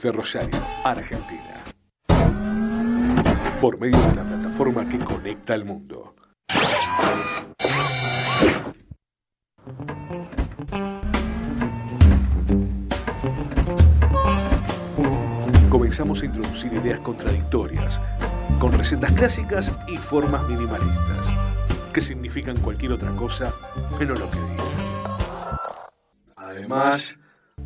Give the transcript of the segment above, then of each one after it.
desde Rosario, Argentina. Por medio de la plataforma que conecta al mundo. Comenzamos a introducir ideas contradictorias, con recetas clásicas y formas minimalistas, que significan cualquier otra cosa menos lo que dicen. Además,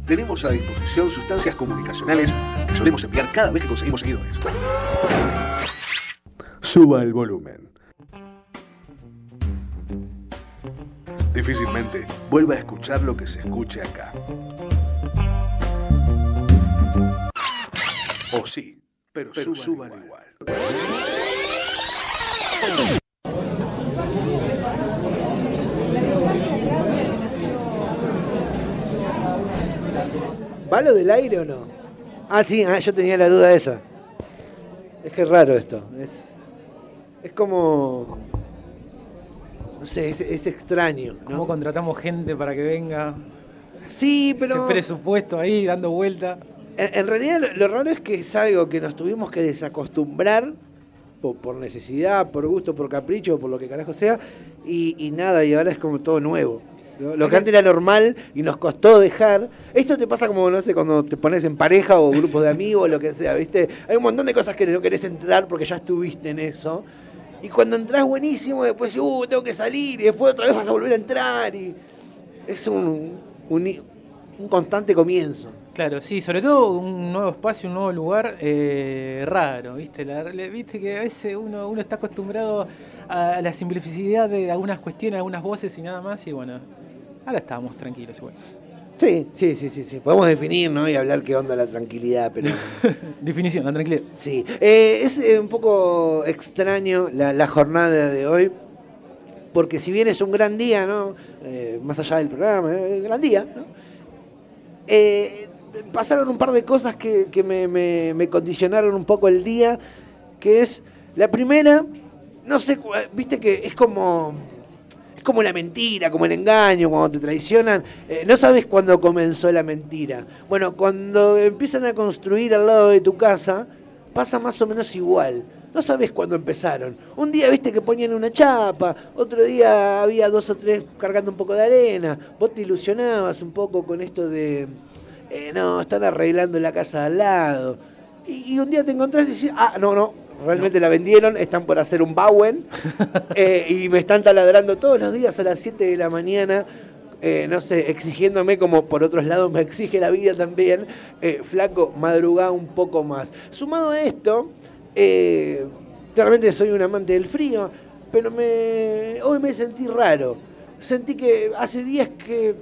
tenemos a disposición sustancias comunicacionales que solemos enviar cada vez que conseguimos seguidores. Suba el volumen. Difícilmente vuelva a escuchar lo que se escuche acá. O sí, pero, suban, igual. ¿Va lo del aire o no? Ah, sí, ah, yo tenía la duda esa. Es que es raro esto. Es, es como. No sé, es, es extraño. ¿no? ¿Cómo contratamos gente para que venga? Sí, pero. Ese presupuesto ahí dando vuelta. En, en realidad lo, lo raro es que es algo que nos tuvimos que desacostumbrar por, por necesidad, por gusto, por capricho, por lo que carajo sea, y, y nada, y ahora es como todo nuevo. Lo, que antes era normal y nos costó dejar. Esto te pasa como, no sé, cuando te pones en pareja o grupos de amigos lo que sea, ¿viste? Hay un montón de cosas que no querés entrar porque ya estuviste en eso. Y cuando entras buenísimo, después, uh, tengo que salir, y después otra vez vas a volver a entrar. Y es un, un, un constante comienzo. Claro, sí, sobre todo un nuevo espacio, un nuevo lugar eh, raro, ¿viste? La- Viste que a veces uno, uno está acostumbrado a la simplicidad de algunas cuestiones, algunas voces y nada más, y bueno, ahora estamos tranquilos igual. Sí, sí, sí, sí, sí. Podemos definir, ¿no? Y hablar qué onda la tranquilidad, pero. Definición, la tranquilidad. Sí. Eh, es eh, un poco extraño la, la jornada de hoy, porque si bien es un gran día, ¿no? Eh, más allá del programa, eh, gran día, ¿no? Eh, pasaron un par de cosas que, que me, condicionaron un poco el día, que es la primera, no sé, viste que es como es como la mentira, como el engaño, cuando te traicionan. eh, no sabes cuándo comenzó la mentira. Bueno, cuando empiezan a construir al lado de tu casa, pasa más o menos igual. No sabes cuándo empezaron. Un día viste que ponían una chapa, otro día había dos o tres cargando un poco de arena. Vos te ilusionabas un poco con esto de, eh, no, están arreglando la casa de al lado. Y, y un día te encontrás y decís, ah, no, no, realmente la vendieron, están por hacer un Bowen eh, y me están taladrando todos los días a las 7 de la mañana. eh, no sé, exigiéndome como por otros lados me exige la vida también, flaco, madrugá un poco más. Sumado a esto, eh, claramente soy un amante del frío, pero me, hoy me sentí raro. Sentí que hace días que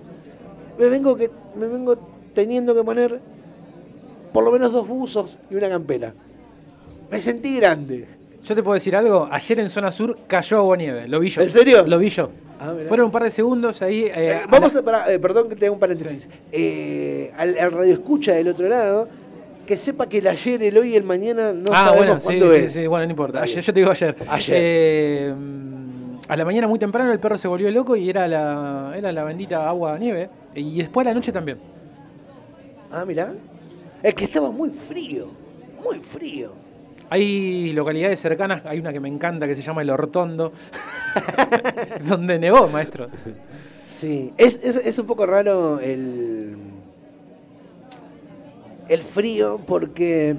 me vengo, que, me vengo teniendo que poner por lo menos dos buzos y una campera. Me sentí grande. Yo te puedo decir algo, ayer en zona sur cayó agua nieve, lo vi yo. ¿En serio? Lo vi yo. Ah. Fueron un par de segundos ahí. eh, Eh, a vamos la- a, pará, eh, perdón que te haga un paréntesis. Al, al radio escucha del otro lado, que sepa que el ayer, el hoy y el mañana no ah, sabemos bueno, sí, cuándo sí, es. sí, bueno, no importa. Ayer, yo te digo ayer. Ayer. A la mañana muy temprano el perro se volvió loco y era la, era la bendita agua nieve. Y después a la noche también. Ah, mirá. Es que estaba muy frío, muy frío. Hay localidades cercanas, hay una que me encanta que se llama El Hortondo, donde nevó, maestro. Sí, es, es, es un poco raro el, el frío porque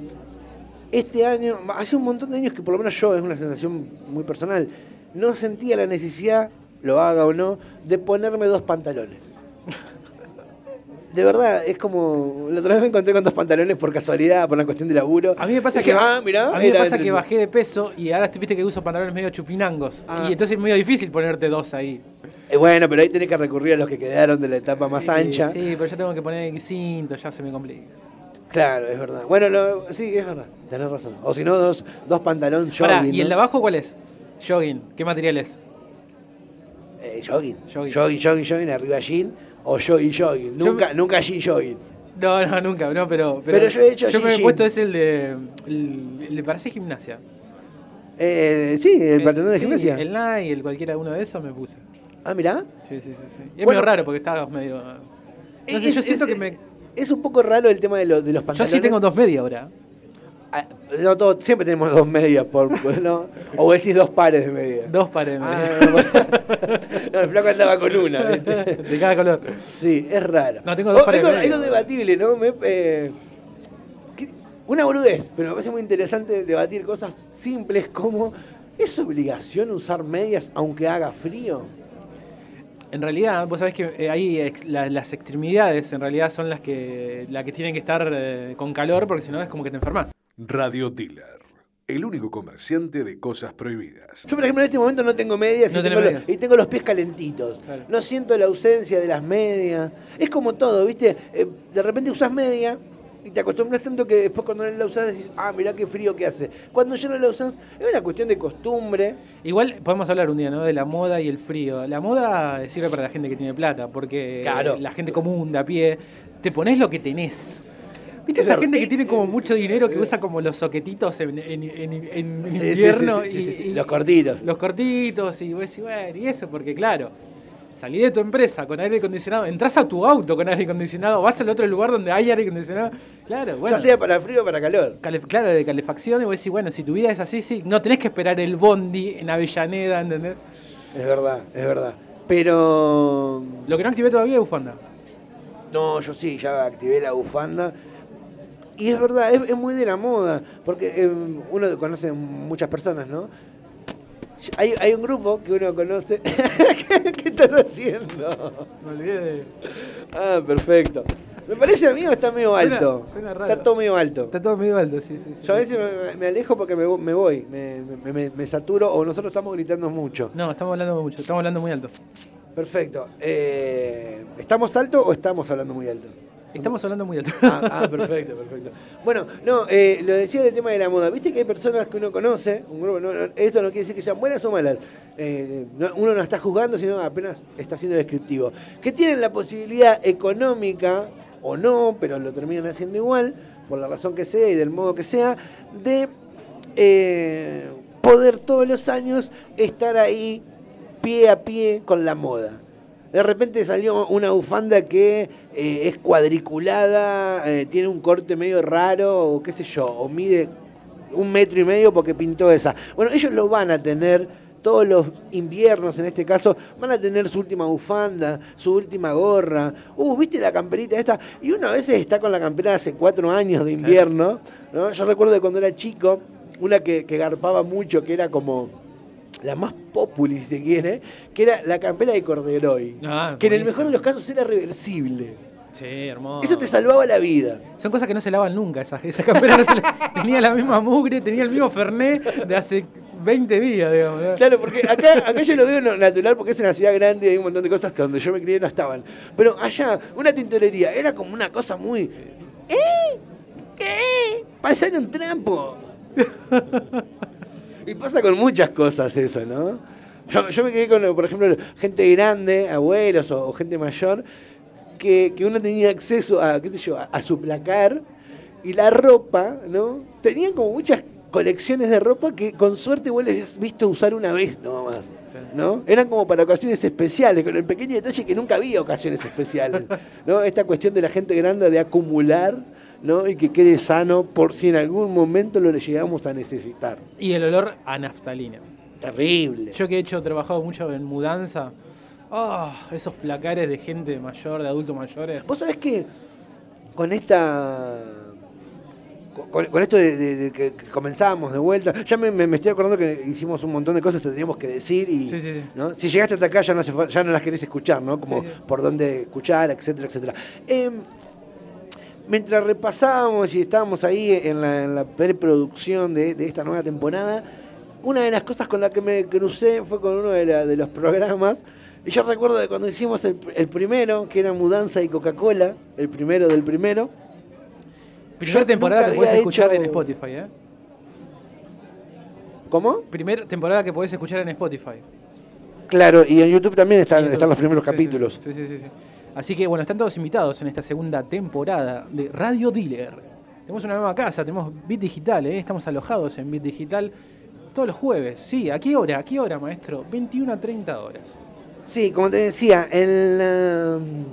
este año, hace un montón de años que por lo menos yo, es una sensación muy personal, no sentía la necesidad, lo haga o no, de ponerme dos pantalones. De verdad, es como. La otra vez me encontré con dos pantalones por casualidad, por una cuestión de laburo. A mí me pasa que, ah, mirá, a mí me era pasa entre- que bajé de peso y ahora viste que uso pantalones medio chupinangos. Ah. Y entonces es medio difícil ponerte dos ahí. Eh, bueno, pero ahí tenés que recurrir a los que quedaron de la etapa más Sí, ancha. Sí, pero ya tengo que poner el cinto, ya se me complica. Claro, es verdad. Bueno, lo- sí, es verdad. Tenés razón. O si no, dos, dos pantalones Pará, jogging. ¿y el de abajo cuál es? Jogging. ¿Qué material es? Eh, jogging. Jogging. jogging. Jogging, jogging, arriba jean o jogging, jogging. Yo Nunca, me- nunca jean jogging. No, no, nunca, no, pero. Pero yo he hecho Yo me he puesto ese el de. El, el de hacer gimnasia. Eh, sí, el pantalón de sí, gimnasia. El Nike, el cualquiera uno de esos me puse. Ah, mirá. Sí, sí, sí. sí. Y es medio raro porque estaba medio. No sé, Es- yo es- siento que es- me. Es un poco raro el tema de, lo- de los Yo pantalones. sí tengo dos medias ahora. Ah, no, todos- siempre tenemos dos medias, por, ¿no? O vos decís dos pares de medias. Dos pares de Ah, medias. no, el flaco andaba con una, ¿viste? de cada color. Sí, es raro. No, tengo dos O- pares de algo, medias. algo debatible, ¿no? Me- eh, una boludez, pero me parece muy interesante debatir cosas simples como ¿es obligación usar medias aunque haga frío? En realidad, vos sabés que eh, ahí ex- la- las extremidades en realidad son las que, las que tienen que estar eh, con calor porque si no es como que te enfermas. Radio Dealer, el único comerciante de cosas prohibidas. Yo, por ejemplo, en este momento no tengo medias, No y, tengo medias. Los, y tengo los pies calentitos. Claro. No siento la ausencia de las medias. Es como todo, ¿viste? Eh, de repente usas media y te acostumbras tanto que después cuando no la usás decís, ah, mirá qué frío que hace. Cuando ya no la usás, es una cuestión de costumbre. Igual podemos hablar un día, ¿no? De la moda y el frío. La moda sirve para la gente que tiene plata, porque Claro. la gente común, de a pie, te pones lo que tenés. ¿Viste Es esa gente que tiene como mucho dinero que usa como los soquetitos en, en- en- en Sí, sí, invierno sí, sí, y, los cortitos. los cortitos y vos bueno, y eso, porque claro, salí de tu empresa con aire acondicionado, entras a tu auto con aire acondicionado, vas al otro lugar donde hay aire acondicionado, claro, bueno. ya sea para frío o para calor. claro, de calefacción, y vos decís, bueno, si tu vida es así, sí, no tenés que esperar el bondi en Avellaneda, ¿entendés? Es verdad, es verdad. Pero. Lo que no activé todavía es bufanda. No, yo sí, ya activé la bufanda. Y es verdad, es, es muy de la moda, porque eh, uno conoce muchas personas, ¿no? Hay, hay un grupo que uno conoce. ¿Qué, están haciendo? Me olvidé de... Ah, perfecto. ¿Me parece a mí o está medio alto? suena raro. Está todo medio alto. Está todo medio alto, sí, sí. sí. Yo a veces me, me alejo porque me, me voy, me, me- me- me saturo o nosotros estamos gritando mucho. No, estamos hablando mucho, estamos hablando muy alto. Perfecto. Eh, ¿Estamos alto o estamos hablando muy alto? Estamos hablando muy alto. Ah, ah, perfecto, perfecto. Bueno, no, eh, lo decía del tema de la moda. Viste que hay personas que uno conoce, un grupo, no, no, esto no quiere decir que sean buenas o malas. Eh, no- uno no está juzgando, sino apenas está siendo descriptivo. Que tienen la posibilidad económica, o no, pero lo terminan haciendo igual, por la razón que sea y del modo que sea, de eh, poder todos los años estar ahí pie a pie con la moda. De repente salió una bufanda que eh, es cuadriculada, eh, tiene un corte medio raro, o qué sé yo, o mide un metro y medio porque pintó esa. Bueno, ellos lo van a tener todos los inviernos, en este caso, van a tener su última bufanda, su última gorra. Uh, ¿viste la camperita esta? Y uno a veces está con la campera de hace cuatro años de invierno. ¿no? Yo recuerdo de cuando era chico, una que, que garpaba mucho, que era como la más populi, si se quiere, que era la campera de corderoy. Ah, que en el mejor de los casos era reversible. Sí, hermoso. Eso te salvaba la vida. Son cosas que no se lavan nunca, esa, esa campera no se la- tenía la misma mugre, tenía el mismo Fernet de hace 20 días, digamos. ¿no? Claro, porque acá, acá yo lo veo natural porque es una ciudad grande y hay un montón de cosas que donde yo me crié no estaban. Pero allá, una tintorería era como una cosa muy. ¿Eh? ¿Qué? Pasar un trampo. y pasa con muchas cosas eso, ¿no? Yo, me quedé con, por ejemplo, gente grande, abuelos o, gente mayor, que, que uno tenía acceso a, qué sé yo, a, a su placar y la ropa, ¿no? Tenían como muchas colecciones de ropa que con suerte vos les has visto usar una vez nomás. ¿no? Eran como para ocasiones especiales, con el pequeño detalle que nunca había ocasiones especiales. ¿no? Esta cuestión de la gente grande de acumular ¿no? y que quede sano por si en algún momento lo llegamos a necesitar. Y el olor a naftalina. Terrible. Yo que he hecho, trabajado mucho en mudanza, ah, esos placares de gente mayor, de adultos mayores. Vos sabés que con esta. Con, con esto de, de- de que comenzábamos de vuelta, ya me, estoy acordando que hicimos un montón de cosas que teníamos que decir y Sí, sí, sí. ¿no? si llegaste hasta acá ya no, hace ya no las querés escuchar, ¿no? Como por dónde escuchar, etcétera, etcétera. Em, mientras repasábamos y estábamos ahí en la, en la preproducción de, de esta nueva temporada, una de las cosas con la que me crucé fue con uno de, la- de los programas. Y yo recuerdo de cuando hicimos el, el primero, que era Mudanza y Coca-Cola, el primero del primero. Primera temporada que podés había escuchar hecho- en Spotify, ¿eh? ¿Cómo? Primera temporada que podés escuchar en Spotify. Claro, y en YouTube también están, los primeros sí, capítulos. Sí, sí, sí, sí. Así que bueno, están todos invitados en esta segunda temporada de Radio Dealer. Tenemos una nueva casa, tenemos Bit Digital, ¿eh? estamos alojados en Bit Digital todos los jueves. Sí, ¿a qué hora? ¿A qué hora, maestro? 21 a 30 horas. Sí, como te decía, el, um,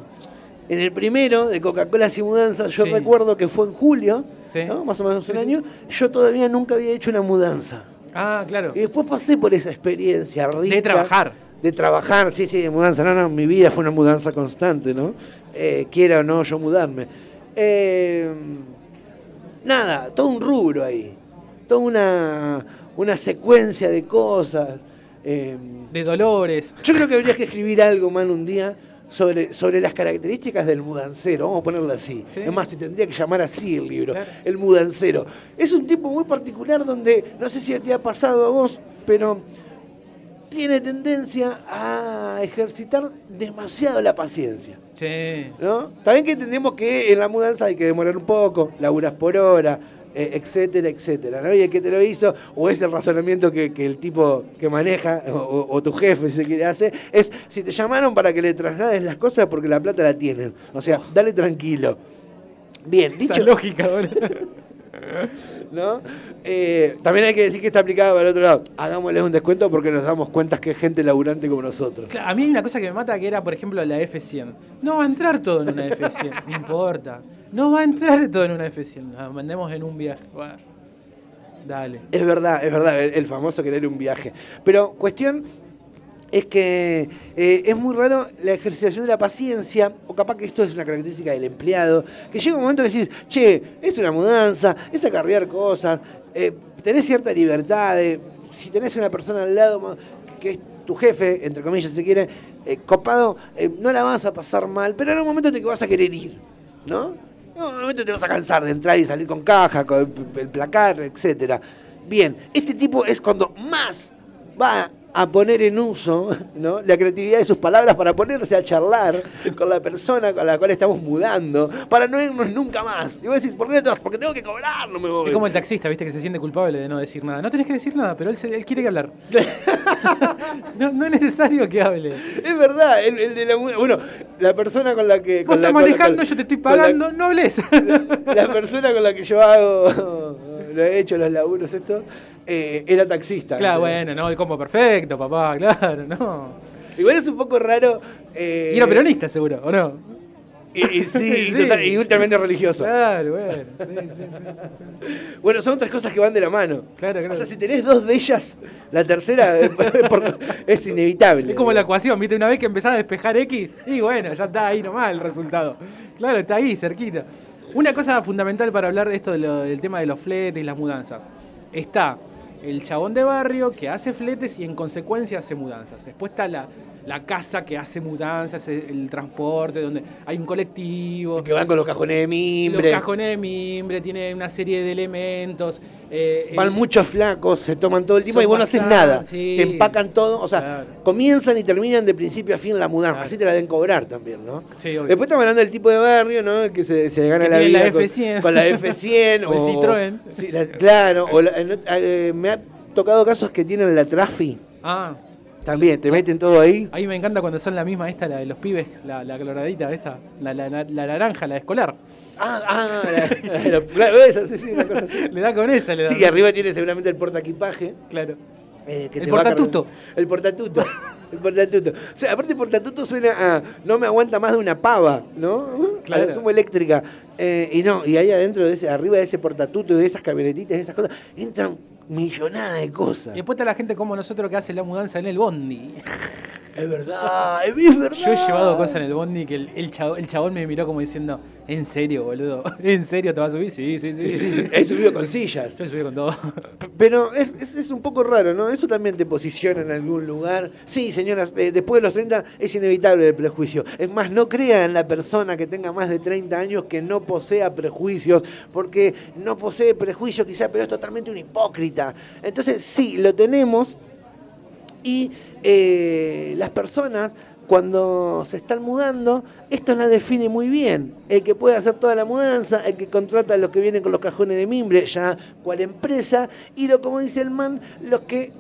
En el primero, de Coca-Cola sin mudanza, yo Sí. recuerdo que fue en julio, Sí. ¿no? más o menos un sí. año, yo todavía nunca había hecho una mudanza. Ah, claro. Y después pasé por esa experiencia rica. De trabajar. De trabajar, sí, sí, de mudanza. No, no, mi vida fue una mudanza constante, ¿no? Eh, quiera o no yo mudarme. Eh, nada, todo un rubro ahí. Toda una, una secuencia de cosas. Eh, De dolores. yo creo que habría que escribir algo, man, un día sobre, sobre las características del mudancero. Vamos a ponerlo así. Sí. Es más, se tendría que llamar así el libro. Claro. El mudancero. Es un tipo muy particular donde, no sé si te ha pasado a vos, pero tiene tendencia a ejercitar demasiado la paciencia. Sí. ¿no? También que entendemos que en la mudanza hay que demorar un poco, laburas por hora, eh, etcétera, etcétera, ¿no? Y el que te lo hizo, o es el razonamiento que, que el tipo que maneja, o, tu jefe, si se quiere hacer, es si te llamaron para que le traslades las cosas porque la plata la tienen. O sea, dale tranquilo. Bien, Esa dicho, lógica, boludo. ¿no? Eh, también hay que decir que está aplicada para el otro lado. Hagámosles un descuento porque nos damos cuenta que es gente laburante como nosotros. Claro, a mí hay una cosa que me mata que era, por ejemplo, la F100. No va a entrar todo en una F100, no importa. No va a entrar todo en una F100. La mandemos en un viaje. Bueno, dale. Es verdad, es verdad, el, el famoso querer un viaje. Pero cuestión es que eh, es muy raro la ejercitación de la paciencia, o capaz que esto es una característica del empleado, que llega un momento que decís, che, es una mudanza, es acarrear cosas, eh, tenés cierta libertad, de- si tenés una persona al lado que es tu jefe, entre comillas, si quiere, eh, copado, no la vas a pasar mal, pero en un momento te vas a querer ir, ¿no? Un momento te vas a cansar de entrar y salir con caja, con el, placar, etcétera. Bien, este tipo es cuando más va a poner en uso ¿no? la creatividad de sus palabras para ponerse a charlar con la persona con la cual estamos mudando, para no irnos nunca más. Y vos decís, ¿por qué no te vas? Porque tengo que cobrar, no me voy. Es como el taxista, viste, que se siente culpable de no decir nada. No tenés que decir nada, pero él, se- él quiere que hablar. no, no es necesario que hable. Es verdad, el, el de la bueno, la persona con la que Vos con la- estás con manejando, yo te estoy pagando, no hables. la persona con la que yo hago, lo he hecho los laburos esto, eh, era taxista. claro, ¿entendés? bueno, no, el combo perfecto, papá, claro, no. Igual es un poco raro. eh, Y era peronista, seguro, ¿o no? Y, y sí, y, Sí. total- y ultramente religioso. Claro, bueno. sí, sí. Bueno, son tres cosas que van de la mano. Claro, claro. O sea, si tenés dos de ellas, la tercera eh, es inevitable. Es como la ecuación, ¿viste? Una vez que empezás a despejar X, y bueno, ya está ahí nomás el resultado. Claro, está ahí, cerquita. Una cosa fundamental para hablar de esto de lo- del tema de los fletes y las mudanzas. Está el chabón de barrio que hace fletes y en consecuencia hace mudanzas. Después está la, la casa que hace mudanzas, el, transporte, donde hay un colectivo. Que van con los cajones de Los mimbre. cajones de mimbre, tiene una serie de elementos. eh, Van el- muchos flacos, se toman todo el tiempo y vos no haces nada. sí. Te empacan todo, o sea, Claro. comienzan y terminan de principio a fin la mudanza. Claro. Así te la deben cobrar también, ¿no? Sí, obvio. Después estamos hablando del tipo de barrio, ¿no? Que se, se gana Que la vida la con, F100. con la F100 O el Citroën. sí, la- claro, o la- eh, me ha tocado casos que tienen la Trafi. Ah, También, te meten todo ahí. A mí me encanta cuando son la misma esta, la de los pibes, la, la coloradita esta, la, la, la- naranja, la de escolar. Ah, ah, la, la- claro, esa, sí, sí, una cosa así. Le da con esa, le da. Sí, que arriba tiene seguramente el portaequipaje. Claro. eh, que El portatuto. El portatuto. El portatuto. O sea, aparte portatuto suena a no me aguanta más de una pava, ¿no? Claro. A la sumo eléctrica. Eh, y no, y ahí adentro de ese, arriba de ese portatuto, de esas camionetitas, de esas cosas, entran millonadas de cosas. Y después está la gente como nosotros que hace la mudanza en el bondi. Es verdad, es verdad. Yo he llevado cosas en el bondi que el, el, chabón, el chabón me miró como diciendo, ¿en serio, boludo? ¿En serio te vas a subir? Sí, sí, sí. sí. He subido con sillas. Yo subí con todo. Pero es, es- es un poco raro, ¿no? Eso también te posiciona en algún lugar. Sí, señoras, eh, después de los 30 es inevitable el prejuicio. Es más, no crea en la persona que tenga más de 30 años que no posea prejuicios, porque no posee prejuicios quizá, pero es totalmente un hipócrita. Entonces, sí, lo tenemos y eh, las personas cuando se están mudando, esto la define muy bien. El que puede hacer toda la mudanza, el que contrata a los que vienen con los cajones de mimbre, ya cual empresa, y lo como dice el man, los que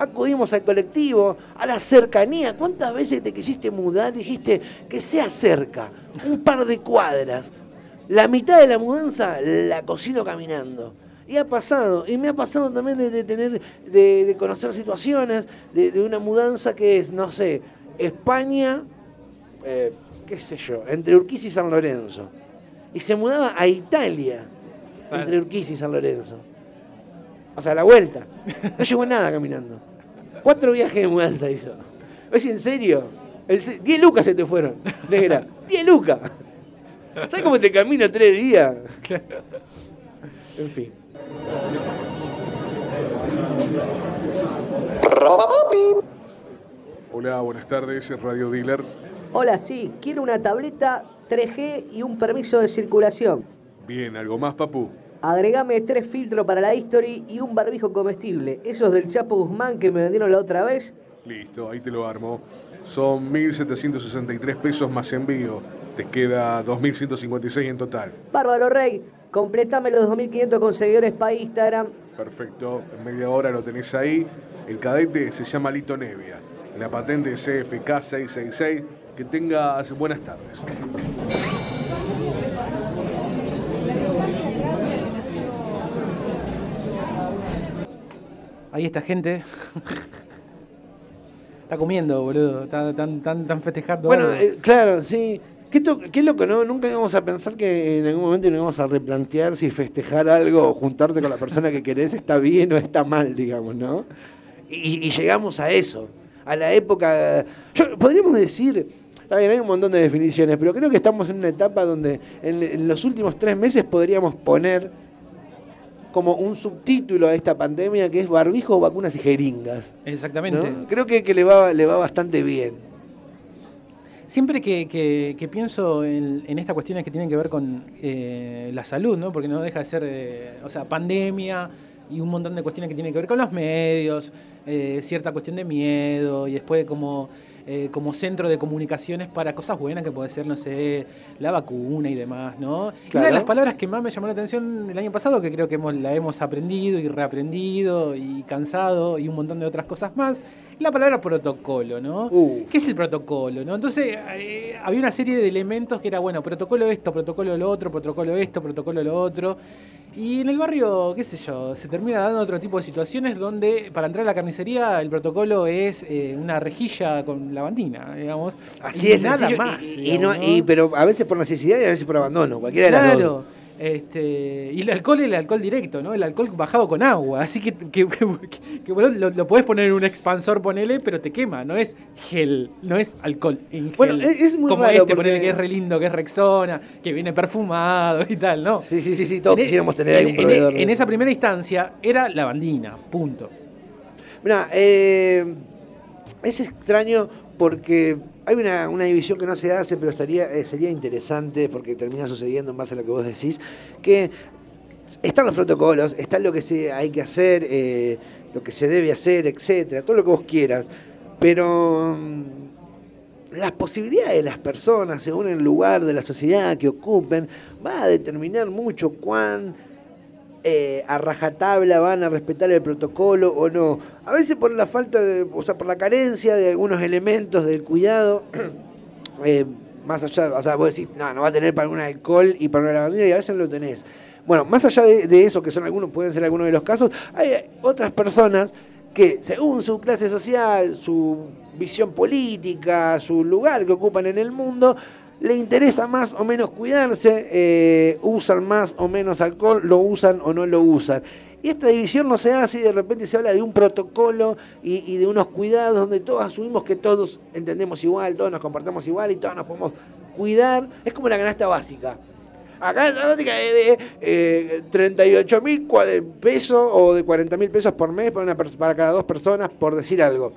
acudimos al colectivo, a la cercanía. ¿Cuántas veces te quisiste mudar dijiste que sea cerca? Un par de cuadras. La mitad de la mudanza la cocino caminando. Y ha pasado, y me ha pasado también de, de tener, de, de conocer situaciones de, de una mudanza que es, no sé, España, eh, qué sé yo, entre Urquiza y San Lorenzo. Y se mudaba a Italia, entre Urquiza y San Lorenzo. O sea, la vuelta. No llegó nada caminando. Cuatro viajes de mudanza hizo. ¿Es en serio? El, diez lucas se te fueron, negra. Diez lucas. ¿Sabes cómo te camino tres días? En fin. Hola, buenas tardes, Radio Dealer. Hola, sí, quiero una tableta 3G y un permiso de circulación. Bien, ¿algo más, papu? Agregame tres filtros para la History y un barbijo comestible. Esos del Chapo Guzmán que me vendieron la otra vez. Listo, ahí te lo armo. Son 1.763 pesos más envío. Te queda 2.156 en total. Bárbaro Rey, completame los 2.500 con seguidores para Instagram. Perfecto, en media hora lo tenés ahí. El cadete se llama Lito Nevia. La patente es CFK 666. Que tengas buenas tardes. Ahí está gente. está comiendo, boludo. Está tan, tan, tan festejando. Bueno, eh, claro, sí. Qué, qué loco, ¿no? Nunca íbamos a pensar que en algún momento nos íbamos a replantear si festejar algo o juntarte con la persona que querés está bien o está mal, digamos, ¿no? Y, llegamos a eso, a la época... podríamos decir, hay un montón de definiciones, pero creo que estamos en una etapa donde en los últimos tres meses podríamos poner como un subtítulo a esta pandemia que es barbijo, vacunas y jeringas. Exactamente. Creo que, le, va, le va bastante bien. Siempre que, pienso en, estas cuestiones que tienen que ver con eh, la salud, ¿no? porque no deja de ser, eh, o sea, pandemia y un montón de cuestiones que tienen que ver con los medios, eh, cierta cuestión de miedo y después como eh, como centro de comunicaciones para cosas buenas que puede ser, no sé, la vacuna y demás, ¿no? una de las palabras que más me llamó la atención el año pasado, que creo que la hemos aprendido y reaprendido y cansado y un montón de otras cosas más, la palabra protocolo, ¿no? Uh. ¿Qué es el protocolo? ¿no? Entonces, eh, había una serie de elementos que era, bueno, protocolo esto, protocolo lo otro, protocolo esto, protocolo lo otro. Y en el barrio, qué sé yo, se termina dando otro tipo de situaciones donde para entrar a la carnicería el protocolo es eh, una rejilla con lavandina, digamos. Así es, nada más. Y, pero a veces por necesidad y a veces por abandono, cualquiera de las dos. Este, y el alcohol es el alcohol directo, ¿no? El alcohol bajado con agua. Así que, que, bueno, lo, lo, podés poner en un expansor, ponele, pero te quema. No es gel, no es alcohol en Bueno, es muy Como este, ponele que es re lindo, que es Rexona, que viene perfumado y tal, ¿no? Sí, sí, sí, sí todos quisiéramos tener ahí un proveedor. En, esa primera instancia era lavandina, punto. Mira, eh, es extraño porque hay una, división que no se hace, pero estaría, eh, sería interesante, porque termina sucediendo en base a lo que vos decís, que están los protocolos, está lo que se, hay que hacer, eh, lo que se debe hacer, etcétera, todo lo que vos quieras, pero mm, las posibilidades de las personas, según el lugar de la sociedad que ocupen, va a determinar mucho cuán eh, a rajatabla van a respetar el protocolo o no. A veces por la falta, de, o sea, por la carencia de algunos elementos del cuidado, eh, más allá, o sea, vos decís, no, no va a tener para un alcohol y para una lavandina y a veces lo tenés. Bueno, más allá de, eso, que son algunos, pueden ser algunos de los casos, hay otras personas que según su clase social, su visión política, su lugar que ocupan en el mundo, le interesa más o menos cuidarse, eh, usan más o menos alcohol, lo usan o no lo usan. Y esta división no se hace y de repente se habla de un protocolo y, de unos cuidados donde todos asumimos que todos entendemos igual, todos nos comportamos igual y todos nos podemos cuidar. Es como una canasta básica. Acá la básica es de 38 eh, mil pesos o de 40 mil pesos por mes para, para cada dos personas, por decir algo.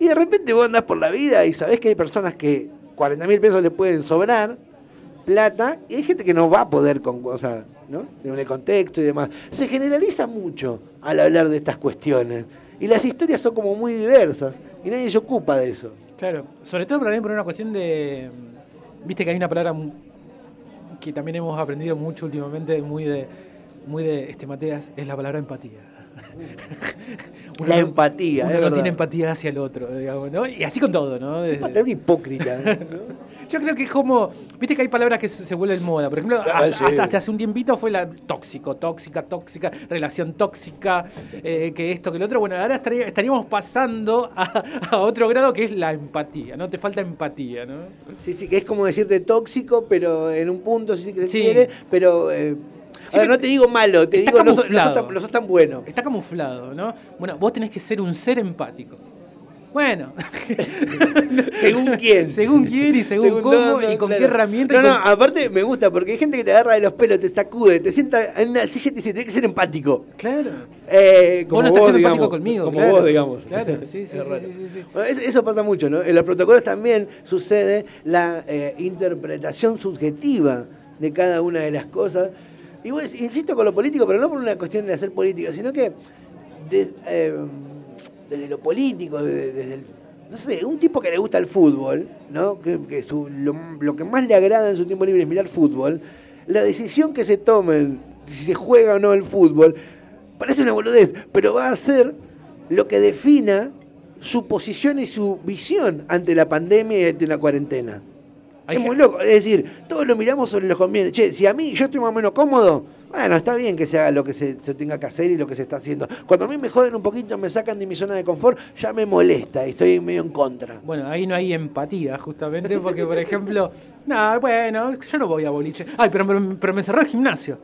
Y de repente vos andás por la vida y sabés que hay personas que 40 mil pesos le pueden sobrar plata y hay gente que no va a poder con cosas, ¿no? En el contexto y demás. Se generaliza mucho al hablar de estas cuestiones y las historias son como muy diversas y nadie se ocupa de eso. Claro, sobre todo también por una cuestión de, viste que hay una palabra que también hemos aprendido mucho últimamente, muy de, muy de, este Mateas, es la palabra empatía. La empatía, Uno es no verdad. tiene empatía hacia el otro, digamos, ¿no? Y así con todo, ¿no? Desde- Palabra hipócrita. ¿no? Yo creo que es como, viste que hay palabras que se vuelven moda. Por ejemplo, Ah, hasta, sí. hasta- hasta hace un tiempito fue la tóxico, tóxica, tóxica, relación tóxica, eh, que esto, que lo otro. Bueno, ahora estaría- estaríamos pasando a, a otro grado que es la empatía, ¿no? Te falta empatía, ¿no? Sí, sí, que es como decirte tóxico, pero en un punto sí que se Sí. quiere, pero... eh, Sí, a ver, pero no te digo malo, te digo no sos, no sos tan, no sos tan bueno. Está camuflado, ¿no? Bueno, vos tenés que ser un ser empático. Bueno, Según quién. según quién y según, cómo no, y con claro. qué herramienta. No, no, con- aparte me gusta porque hay gente que te agarra de los pelos, te sacude, te sienta en una silla y te dice, tenés que ser empático. Claro. Eh, como Vos no estás siendo empático conmigo, Como claro. vos, digamos. Claro, sí, sí, Es sí. Bueno, eso pasa mucho, ¿no? En los protocolos también sucede la eh, interpretación subjetiva de cada una de las cosas. Y vos, insisto con lo político, pero no por una cuestión de hacer política, sino que eh, desde lo político, de- desde el- no sé, un tipo que le gusta el fútbol, ¿no? Que, lo que más le agrada en su tiempo libre es mirar fútbol, la decisión que se tome, si se juega o no el fútbol, parece una boludez, pero va a ser lo que defina su posición y su visión ante la pandemia y ante la cuarentena. Es muy loco, es decir, todos lo miramos sobre los conviene. Che, si a mí yo estoy más o menos cómodo, bueno, está bien que se haga lo que se, se tenga que hacer y lo que se está haciendo. Cuando a mí me joden un poquito, me sacan de mi zona de confort, ya me molesta y estoy medio en contra. Bueno, ahí no hay empatía, justamente, porque, por ejemplo, no, bueno, yo no voy a boliche. Ay, pero, pero, pero me encerró el gimnasio.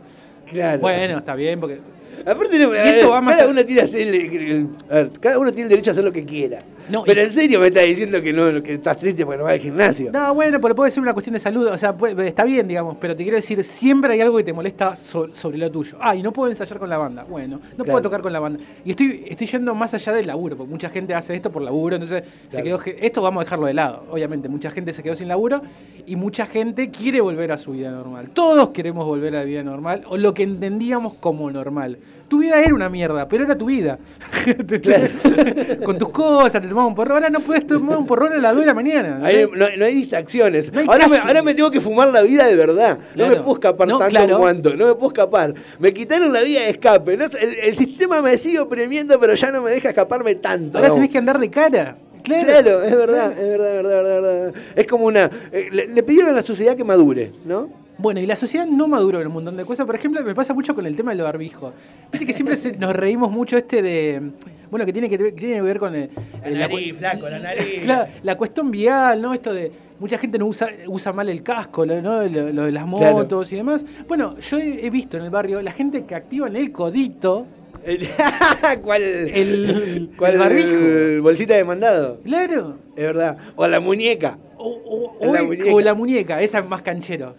Claro. Bueno, está bien, porque. Aparte, no, a esto ver, va más cada uno tiene, hacer el- el- a ver, cada uno tiene el derecho a hacer lo que quiera. No, pero y- en serio me estás diciendo que no, que estás triste porque no vas al gimnasio. No, bueno, pero puede ser una cuestión de salud, o sea, puede- está bien, digamos, pero te quiero decir, siempre hay algo que te molesta so- sobre lo tuyo. Ah, y no puedo ensayar con la banda. Bueno, no Claro. puedo tocar con la banda. Y estoy, estoy yendo más allá del laburo, porque mucha gente hace esto por laburo, entonces se quedó. Esto vamos a dejarlo de lado, obviamente. Mucha gente se quedó sin laburo y mucha gente quiere volver a su vida normal. Todos queremos volver a la vida normal, o lo que entendíamos como normal. Tu vida era una mierda, pero era tu vida. Con tus cosas, te tomabas un porrón. Ahora no puedes tomar un porrón a las 2 de la mañana. No, no hay distracciones. Hay ahora, me, calle. ahora me tengo que fumar la vida de verdad. No me puedo escapar No, tanto claro. antes. No me puedo escapar. Me quitaron la vía de escape. ¿no? El, el sistema me sigue oprimiendo, pero ya no me deja escaparme tanto. Ahora tenés que andar de cara. Claro, Claro, es verdad, es verdad, es verdad, es verdad. Es como una. eh, le, le pidieron a la sociedad que madure, ¿no? Bueno, y la sociedad no maduró en un montón de cosas. Por ejemplo, me pasa mucho con el tema del barbijo. Viste que siempre se- nos reímos mucho este de. Bueno, que tiene que, que tiene que ver con. el- la, cu- flaco, la nariz. Claro, la cuestión vial, ¿no? Esto de. Mucha gente no usa, usa mal el casco, ¿no? Lo, lo de las Claro. motos y demás. Bueno, yo he, he visto en el barrio la gente que activa en el codito ¿Cuál? el, ¿Cuál el barbijo. el bolsita de mandado? Claro. Es verdad. O la muñeca. O, la muñeca. o la muñeca, esa es más canchero.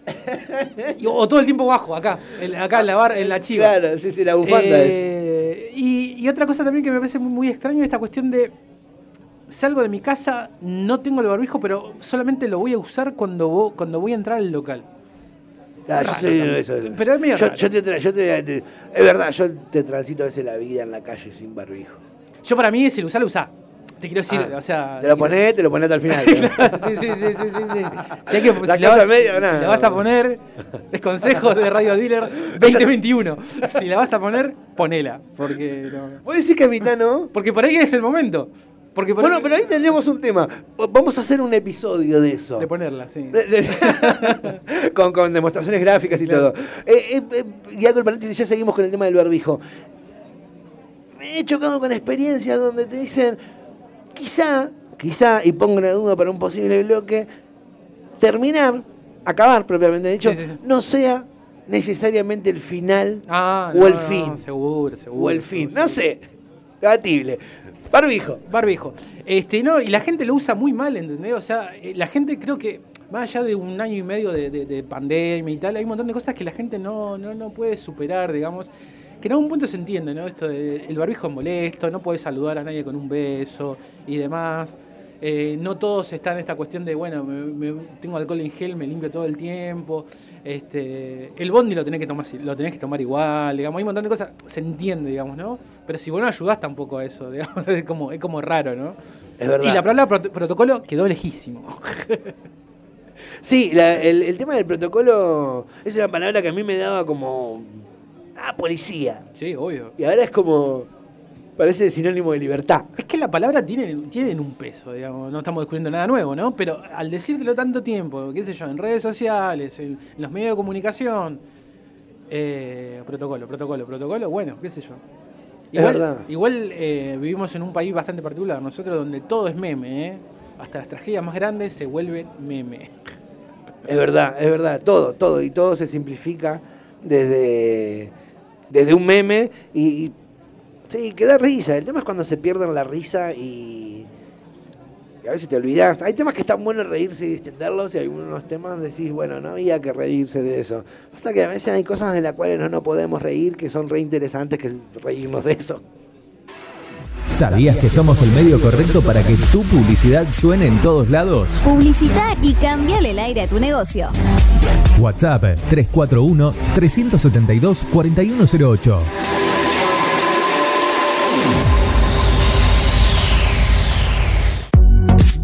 Y- o, todo el tiempo bajo, acá, acá en la bar, en la chiva. Claro, sí, sí, la bufanda es. Eh, y, y otra cosa también que me parece muy, muy extraño es esta cuestión de salgo de mi casa, no tengo el barbijo, pero solamente lo voy a usar cuando, cuando voy a entrar al local. Ah, yo soy también. eso. Pero es medio yo, yo te, tra- yo te- te- es verdad, yo te transito a veces la vida en la calle sin barbijo. Yo para mí, si lo usás, lo usás. Te quiero decir, Ah, o sea... te lo ponés, te lo ponés hasta el final. sí, sí, sí, sí, sí, sí. Si, hay que, La si, la vas, medio, si nada. la vas a poner, es consejo de Radio Dealer 2021. Si la vas a poner, ponela. Porque, no. Vos decís que a mitad no. porque por ahí es el momento. Porque por Bueno, pero ahí tendremos un tema. Vamos a hacer un episodio de eso. De ponerla, sí. De- de- con, con demostraciones gráficas y Claro. todo. Eh, eh, eh, y hago el paréntesis, ya seguimos con el tema del barbijo. Me he chocado con experiencias donde te dicen, quizá, quizá, y pongo una duda para un posible bloque, terminar, acabar propiamente dicho, Sí, sí, sí. no sea necesariamente el final Ah, o no, el no, fin. seguro, seguro. o el fin. seguro, No sé. Debatible. Barbijo. Barbijo. Este, no, y la gente lo usa muy mal, ¿entendés? O sea, eh, la gente creo que, más allá de un año y medio de, de- de pandemia y tal, hay un montón de cosas que la gente no, no, no puede superar, digamos. Que en algún punto se entiende, ¿no? Esto de, el barbijo es molesto, no puedes saludar a nadie con un beso y demás. Eh, no todos están en esta cuestión de, bueno, me- me- tengo alcohol en gel, me limpio todo el tiempo. Este, el bondi lo tenés que tomar, lo tenés que tomar igual, digamos. Hay un montón de cosas, se entiende, digamos, ¿no? Pero si vos no ayudás tampoco a eso, digamos, es como, es como raro, ¿no? Es verdad. Y la palabra prot- protocolo quedó lejísimo. Sí, la- el, el tema del protocolo es una palabra que a mí me daba como. Ah, policía. Sí, obvio. Y ahora es como. Parece sinónimo de libertad. Es que la palabra tiene, tienen un peso, digamos, no estamos descubriendo nada nuevo, ¿no? Pero al decírtelo tanto tiempo, qué sé yo, en redes sociales, en, en los medios de comunicación, eh, protocolo, protocolo, protocolo, bueno, qué sé yo. Es verdad. Igual eh, vivimos en un país bastante particular, nosotros donde todo es meme, ¿eh? Hasta las tragedias más grandes se vuelven meme. Es verdad, es verdad, todo, todo, y todo se simplifica desde, desde un meme y, y sí, que da risa. El tema es cuando se pierden la risa y, y a veces te olvidas. Hay temas que están buenos reírse y extenderlos y hay unos temas decís, bueno, no había que reírse de eso. Pasa que a veces hay cosas de las cuales no nos podemos reír que son re interesantes que reírnos de eso. ¿Sabías que somos el medio correcto para que tu publicidad suene en todos lados? Publicita y cambiale el aire a tu negocio. WhatsApp 341-372-4108.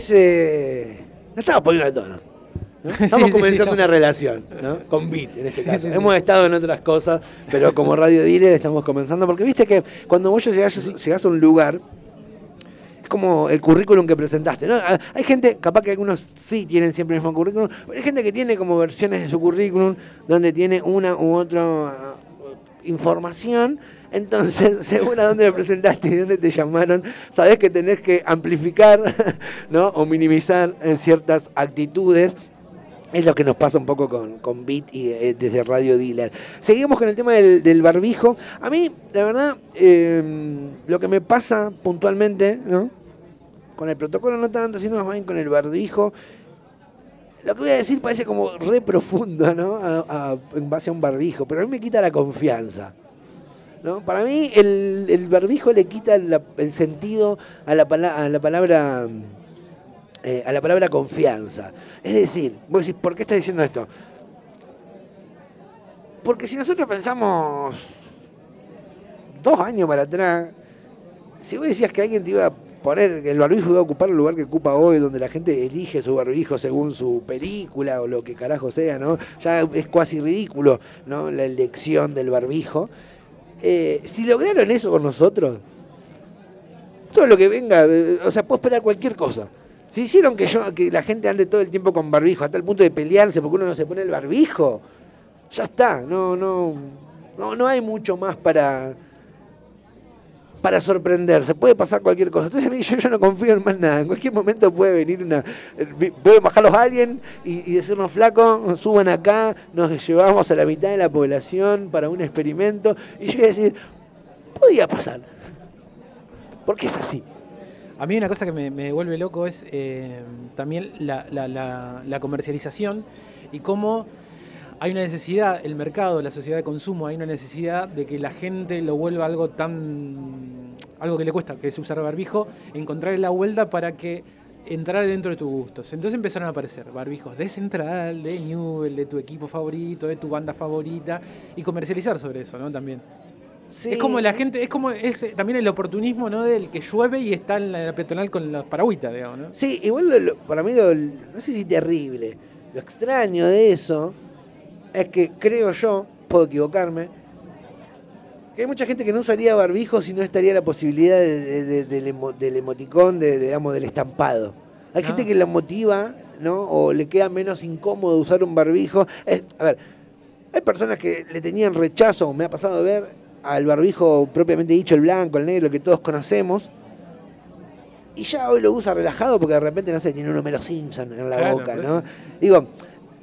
es. eh, no estamos poniendo de tono. Estamos sí, comenzando sí, una relación, ¿no? Con Beat en este caso. sí. Hemos estado en otras cosas, pero como radio dealer estamos comenzando. Porque viste que cuando vos llegás, llegás a un lugar, es como el currículum que presentaste. ¿no? Ah, Hay gente, capaz que algunos sí tienen siempre el mismo currículum, pero hay gente que tiene como versiones de su currículum donde tiene una u otra ah, información. Entonces, según a dónde lo presentaste y dónde te llamaron, sabés que tenés que amplificar ¿no? o minimizar en ciertas actitudes. Es lo que nos pasa un poco con, con Beat y eh, desde Radio Dealer. Seguimos con el tema del, barbijo. A mí, la verdad, eh, lo que me pasa puntualmente, ¿no? Con el protocolo no tanto, sino más bien con el barbijo. Lo que voy a decir parece como re profundo, ¿no? En base a un barbijo, pero a mí me quita la confianza. ¿No? Para mí el, barbijo le quita el sentido a la, a la palabra eh, a la palabra confianza. Es decir, vos decís, ¿por qué estás diciendo esto? Porque si nosotros pensamos dos años para atrás, si vos decías que alguien te iba a poner, que el barbijo iba a ocupar el lugar que ocupa hoy, donde la gente elige su barbijo según su película o lo que carajo sea, ¿no? Ya es casi ridículo, ¿no? La elección del barbijo. Eh, si lograron eso con nosotros, todo lo que venga, eh, o sea, puedo esperar cualquier cosa. Si hicieron que yo, que la gente ande todo el tiempo con barbijo, hasta el punto de pelearse porque uno no se pone el barbijo, ya está, no, no, no, no hay mucho más para, para sorprenderse, puede pasar cualquier cosa. Entonces a mí yo, no confío en más nada, en cualquier momento puede venir una, eh, pueden bajarlos a alguien y, decirnos flaco, suban acá, nos llevamos a la mitad de la población para un experimento, y yo voy a decir, podía pasar, porque es así. A mí una cosa que me, me vuelve loco es eh, también la comercialización y cómo hay una necesidad, el mercado, la sociedad de consumo, hay una necesidad de que la gente lo vuelva algo tan. algo que le cuesta, que es usar barbijo, encontrar la vuelta para que entrar dentro de tus gustos. Entonces empezaron a aparecer barbijos de Central, de Newell, de tu equipo favorito, de tu banda favorita, y comercializar sobre eso, ¿no? También. Sí. Es como la gente, es como es también el oportunismo, ¿no? Del que llueve y está en la peatonal con las paragüitas, digamos, ¿no? Sí, igual lo- lo- para mí, lo, no sé si terrible, lo extraño de eso es que creo yo, puedo equivocarme, que hay mucha gente que no usaría barbijo si no estaría la posibilidad de- de- de- del, emo- del emoticón, digamos, del estampado. Hay gente Ah. que la motiva, ¿no? O le queda menos incómodo usar un barbijo. Es- a ver, hay personas que le tenían rechazo, me ha pasado de ver, al barbijo propiamente dicho, el blanco, el negro, que todos conocemos, y ya hoy lo usa relajado porque de repente, no sé, tiene un Homero Simpson en la Claro, boca, ¿no? Digo,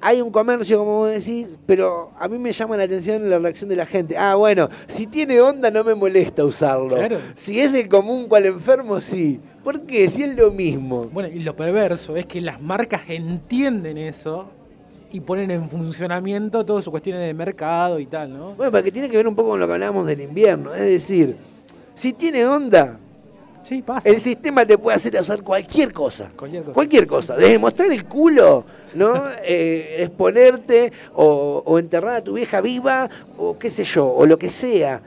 hay un comercio, como vos decís, pero a mí me llama la atención la reacción de la gente. Ah, bueno, si tiene onda no me molesta usarlo. Claro. Si es el común cual enfermo, sí. ¿Por qué? Si es lo mismo. Bueno, y lo perverso es que las marcas entienden eso y ponen en funcionamiento todas sus cuestiones de mercado y tal, ¿no? Bueno, porque tiene que ver un poco con lo que hablábamos del invierno. Es decir, si tiene onda, Sí, pasa. el sistema te puede hacer hacer cualquier cosa. Cualquier cosa. Cualquier cosa. Desde mostrar el culo, ¿no? Eh, exponerte o, o enterrar a tu vieja viva o qué sé yo, o lo que sea.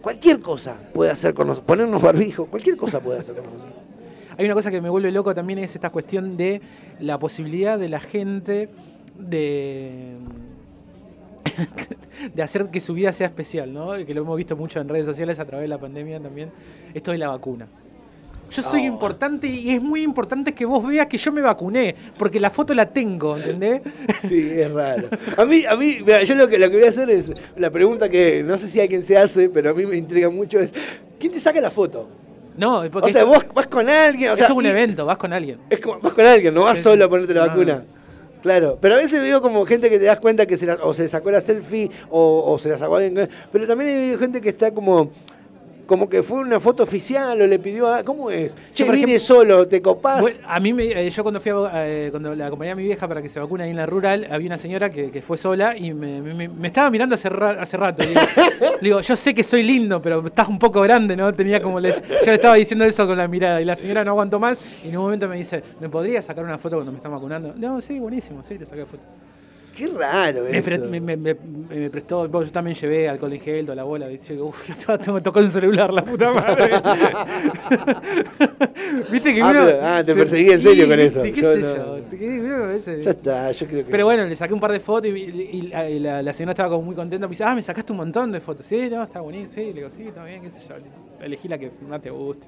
Cualquier cosa puede hacer con nosotros. Ponernos barbijo, cualquier cosa puede hacer con nosotros. Hay una cosa que me vuelve loco también es esta cuestión de la posibilidad de la gente de de hacer que su vida sea especial, ¿no? Que lo hemos visto mucho en redes sociales a través de la pandemia también. Esto de la vacuna. Yo soy Oh. importante y es muy importante que vos veas que yo me vacuné, porque la foto la tengo, ¿entendés? Sí, es raro. A mí, a mí, mira, yo lo que, lo que voy a hacer es, la pregunta que no sé si hay quien se hace, pero a mí me intriga mucho es, ¿quién te saca la foto? No, porque O sea, vos vas con alguien, o sea, es un evento, vas con alguien. Es como, vas con alguien, no vas solo a ponerte la No, vacuna. Claro, pero a veces veo como gente que te das cuenta que se la- o se sacó la selfie o, o se la sacó alguien. Pero también hay gente que está como como que fue una foto oficial o le pidió a... ¿Cómo es? Che, vine ejemplo- solo, te copás. Bueno, a mí, me, eh, yo cuando fui a, eh, cuando la acompañé a mi vieja para que se vacune ahí en la rural, había una señora que, que fue sola y me, me- me estaba mirando hace, hace rato. Le digo, digo, yo sé que soy lindo, pero estás un poco grande, ¿no? Tenía como le, yo le estaba diciendo eso con la mirada y la señora no aguantó más y en un momento me dice, ¿me podrías sacar una foto cuando me están vacunando? No, sí, buenísimo, sí, te saqué foto. Qué raro Me, eso. me- me- me- prestó, yo también llevé alcohol en gel, toda la bola, y yo, uff, me tocó el celular, la puta madre. Viste que Ah, uno- pero- ah, te se- perseguí en serio y, con eso. ¿Qué Yo sé no. yo? te quedé- uno, ese- Ya está, yo creo que... Pero bueno, le saqué un par de fotos y, y- y la, y la- la señora estaba como muy contenta. Me dice, ah, me sacaste un montón de fotos. Sí, no, está buenísimo. Sí, le digo, sí, está bien, qué sé yo. Elegí la que más te guste.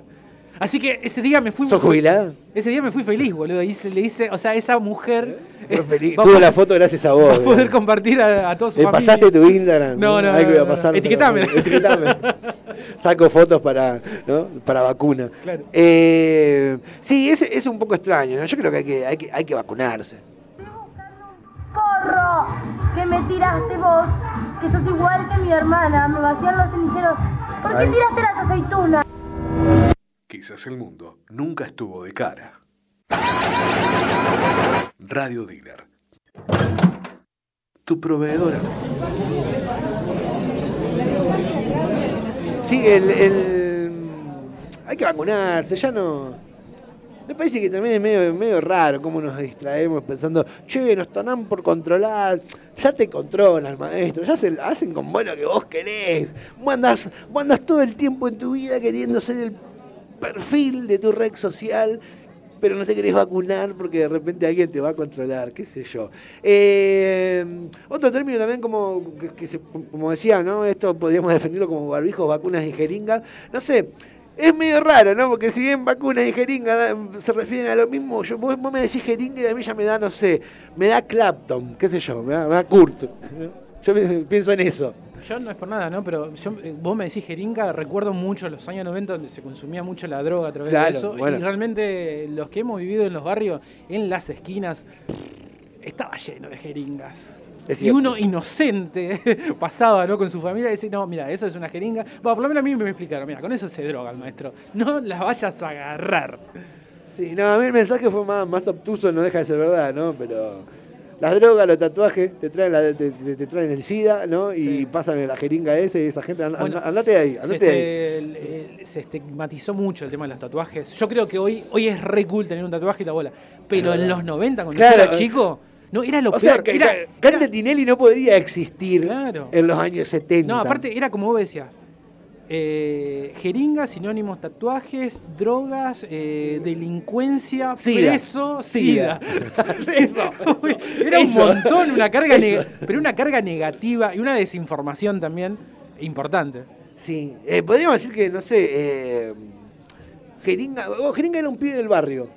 Así que ese día me fui. ¿Sos jubilado? Ese día me fui feliz, boludo. Y se- le hice, o sea, esa mujer. Fue eh, feliz. va Tuvo poder- la foto gracias a va vos. a poder compartir a, a toda su Le familia. pasaste tu Instagram. No, no, Hay que no, no, pasar- no. Etiquetame. Etiquetame. Saco fotos para, ¿no? para vacuna. Claro. Eh, sí, es, es un poco extraño. ¿no? Yo creo que hay que, hay que, hay que vacunarse. ¡Porro! Que me tiraste vos, que sos igual que mi hermana, me vacían los ceniceros. ¿Por qué Ay. tiraste las aceitunas? Quizás el mundo nunca estuvo de cara. Radio Dealer. Tu proveedora. Sí, el, hay que vacunarse, ya no. Me parece que también es medio, medio raro cómo nos distraemos pensando, che, nos están por controlar. Ya te controlan, maestro, ya se, hacen con vos lo que vos querés. Vos andás todo el tiempo en tu vida queriendo ser el perfil de tu red social, pero no te querés vacunar porque de repente alguien te va a controlar, qué sé yo. Eh, otro término también como, que, se- como decía, ¿no? Esto podríamos definirlo como barbijos, vacunas y jeringas. No sé, es medio raro, ¿no? Porque si bien vacunas y jeringa se refieren a lo mismo, yo, vos, vos me decís jeringa y a mí ya me da, no sé, me da Clapton, qué sé yo, me da, me da Kurt. Yo pi- pienso en eso. Yo no es por nada, ¿no? Pero yo, eh, vos me decís jeringa, recuerdo mucho los años 90 donde se consumía mucho la droga a través Claro, de eso. bueno. Y realmente los que hemos vivido en los barrios, en las esquinas, estaba lleno de jeringas. Y uno inocente pasaba ¿no? con su familia y decía, no, mira, eso es una jeringa. Bueno, por lo menos a mí me explicaron, mira, con eso se droga el maestro. No las vayas a agarrar. Sí, no, a mí el mensaje fue más, más obtuso, no deja de ser verdad, ¿no? Pero Las drogas, los tatuajes, te traen, la- te, te- te traen el SIDA, ¿no? Y Sí. pasan la jeringa esa y esa gente. Bueno, andate ahí, se, andate de ahí. este, el- se estigmatizó mucho el tema de los tatuajes. Yo creo que hoy, hoy es re cool tener un tatuaje y la bola. Pero en los 90, cuando Claro. yo era chico, no, era lo O sea, peor. que, era, que Cante Tinelli no podría existir Claro. en los años 70. no, aparte era como vos decías. Eh, jeringas, sinónimos, tatuajes, drogas, eh, delincuencia, Sida. preso, Sida. sida. Eso. Era Eso. un montón, una carga pero una carga negativa y una desinformación también importante. Sí, eh, podríamos decir que, no sé, eh, Jeringa, oh, Jeringa era un pibe del barrio.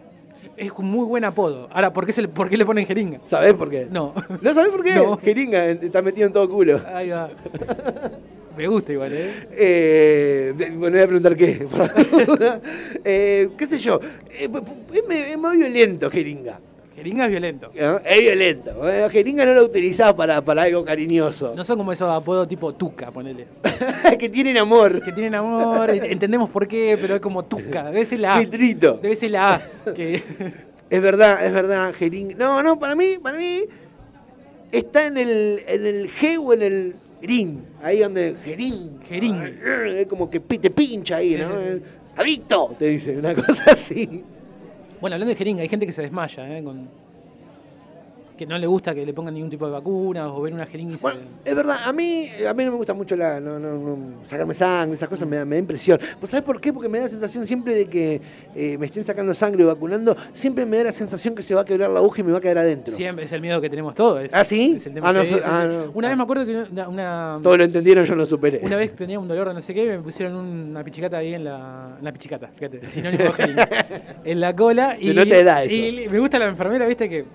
Es un muy buen apodo. Ahora, ¿por qué, se le, ¿por qué le ponen jeringa? ¿Sabés por qué? No. ¿No sabés por qué? No. Jeringa eh, está metido en todo culo. Ahí va. Me gusta igual, ¿eh? Eh, bueno, voy a preguntar qué. la eh, ¿Qué sé yo? Eh, es, más violento, Jeringa. Jeringa es violento. ¿no? Es violento. Jeringa no lo utilizaba para, para algo cariñoso. No son como esos apodos tipo tuca, ponele. que tienen amor. Que tienen amor, entendemos por qué, pero es como tuca. Debe ser la A. Filtrito. Debe ser la A. Que... Es verdad, es verdad, Jeringa. No, no, para mí, para mí está en el, en el G o en el Rin. Ahí donde Jerín. Jerín. Es como que te pincha ahí, Sí, ¿no? sí. Adicto, te dice, una cosa así. Bueno, hablando de jeringa, hay gente que se desmaya, ¿eh? Con... Que no le gusta que le pongan ningún tipo de vacuna o ver una jeringa y se... Bueno, es verdad, a mí, a mí no me gusta mucho la, no, no, no, sacarme sangre, esas cosas me da, me da impresión. Pues ¿sabes por qué? Porque me da la sensación siempre de que eh, me estén sacando sangre o vacunando, siempre me da la sensación que se va a quebrar la aguja y me va a quedar adentro. Siempre es el miedo que tenemos todos. es- ¿Ah, sí? es el tema- Ah, no, ah. Una vez me acuerdo que una, una- Todos lo entendieron, yo lo superé. una vez tenía un dolor de no sé qué y me pusieron una pichicata ahí en la... Una pichicata, fíjate, sinónimo de jeringa. en la cola y... Que no te da eso. Y me gusta la enfermera, viste, que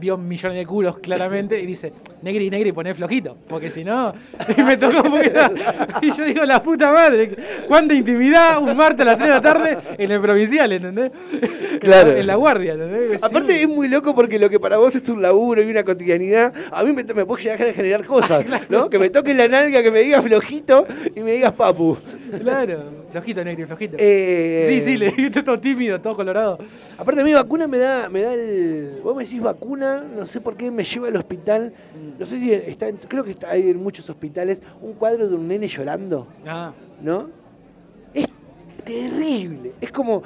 vio millón de culos claramente y dice, negri, negri, poné flojito, porque si no, y me tocó un poquito. Y yo digo, la puta madre, cuánta intimidad un martes a las 3 de la tarde en el provincial, ¿entendés? Claro. En la, en la guardia, ¿entendés? Aparte Sí. es muy loco porque lo que para vos es un laburo y una cotidianidad, a mí me, me puede llegar a generar cosas, ¿no? Que me toque la nalga, que me digas flojito y me digas papu. Claro, flojito, negri, flojito. Eh, Sí, sí, le dije todo tímido, todo colorado. Aparte a mí vacuna me da, me da el... Vos me decís vacuna, no sé por qué me lleva al hospital, no sé si está, en- creo que está, hay en muchos hospitales, un cuadro de un nene llorando, Ah, ¿no? Es terrible, es como...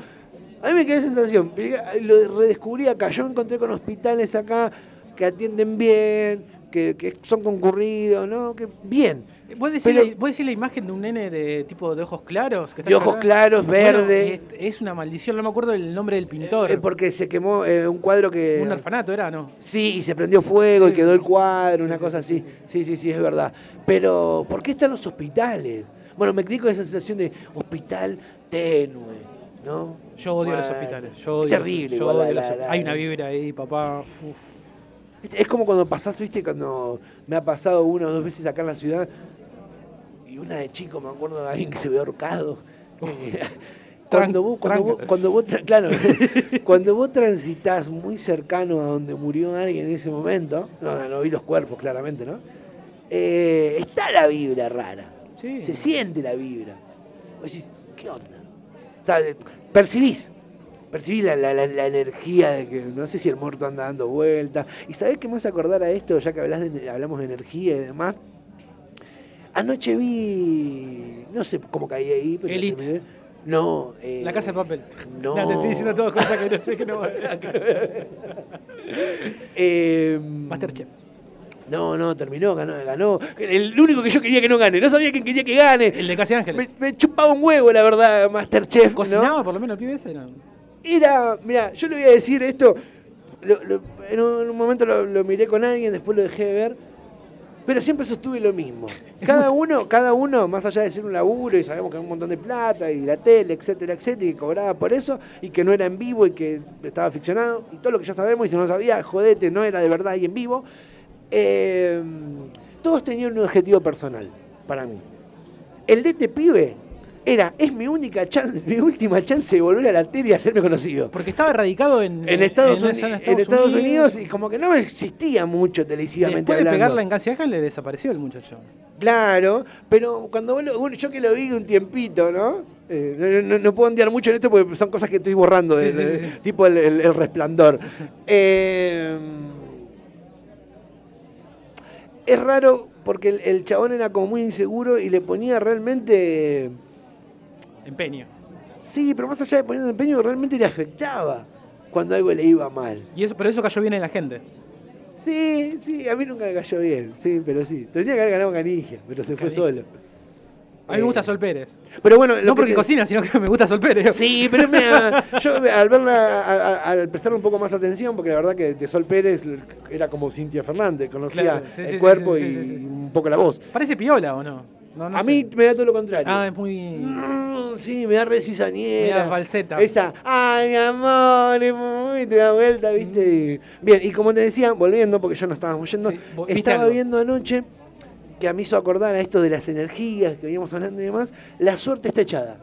A mí me queda sensación, lo redescubrí acá, yo me encontré con hospitales acá que atienden bien, que, que son concurridos, ¿no? Que bien. ¿Vos decís, Pero- la, vos decís la imagen de un nene de tipo de ojos claros? Que está De ojos claros, Bueno, verde. es, es una maldición, no me acuerdo el nombre del pintor. Eh, porque se quemó eh, un cuadro que... Un orfanato era, ¿no? Sí, y se prendió fuego y quedó el cuadro, una Sí, cosa sí, así. Sí, sí, sí, es verdad. Pero, ¿por qué están los hospitales? Bueno, me crié con esa sensación de hospital tenue, ¿no? Yo odio los hospitales. Yo odio es los- yo igual la- odio la- los- la- Hay una vibra ahí, papá. uf. Viste, Es como cuando pasás, viste, cuando me ha pasado una o dos veces acá en la ciudad y una de chico, me acuerdo de alguien que se ve ahorcado. Cuando vos, cuando vos, cuando claro, cuando vos transitas muy cercano a donde murió alguien en ese momento, no, no vi los cuerpos claramente, ¿no? Eh, está la vibra rara. Sí. Se siente la vibra. Vos decís, ¿qué onda? O sea, eh, percibís. Percibís la, la- la- la energía de que no sé si el muerto anda dando vueltas. ¿Y sabés qué me hace acordar a esto, ya que hablas de- hablamos de energía y demás? Anoche vi. No sé cómo caí ahí, pero. Elite. No. eh, La casa de papel. No. te estoy diciendo todas cosas que no sé que no voy a eh, Masterchef. No, no, terminó, ganó, ganó. El único que yo quería que no gane. No sabía quién quería que gane. El de Casi Ángeles. me chupaba un huevo, la verdad, Masterchef. ¿no? ¿Cocinaba por lo menos el pibe ese? No. Era, mira, yo le voy a decir esto. lo- lo- en, un, en un momento lo, lo miré con alguien, después lo dejé de ver. Pero siempre sostuve lo mismo. Cada uno, cada uno, más allá de ser un laburo y sabemos que hay un montón de plata y la tele, etcétera, etcétera, y que cobraba por eso y que no era en vivo y que estaba ficcionado y todo lo que ya sabemos y si no lo sabía, jodete, no era de verdad y en vivo. Eh, todos tenían un objetivo personal para mí. El de este pibe era, es mi única chance, mi última chance de volver a la tele y hacerme conocido. Porque estaba radicado en, En Estados, en- Uni- en en Estados Unidos y como que no existía mucho televisivamente Después de hablando. pegarla en Casi Ángeles desapareció el muchacho. Claro, pero cuando vos lo- bueno, yo que lo vi un tiempito, ¿no? Eh, no, no- no puedo ondear mucho en esto porque son cosas que estoy borrando, Sí, de- sí, de- sí, sí. tipo el, el- el resplandor. Eh, es raro porque el, el chabón era como muy inseguro y le ponía realmente... Empeño. Sí, pero más allá de poniendo empeño, realmente le afectaba cuando algo le iba mal. Y eso, pero eso cayó bien en la gente. Sí, sí, a mí nunca me cayó bien, sí, pero sí. Tendría que haber ganado Canigia, pero se fue solo. A mí me gusta Eh, Sol Pérez. Pero bueno, No que porque te- cocina, sino que me gusta Sol Pérez. Sí, pero me, yo al verla, a- a- al prestarle un poco más atención, porque la verdad que de Sol Pérez era como Cintia Fernández, conocía Claro, sí, el sí, cuerpo sí, y un poco la voz. Parece piola o no. No, no a sé. mí me da todo lo contrario. Ah, es muy. Mm, sí, me da re cizañera. Me da falseta. Esa, ay, mi amor, es muy- te da vuelta, ¿viste? Y- bien, y como te decía, volviendo, porque ya no estábamos yendo, Sí, vo- ¿viste estaba algo? viendo anoche que me hizo acordar a esto de las energías que veníamos hablando y demás, La suerte está echada.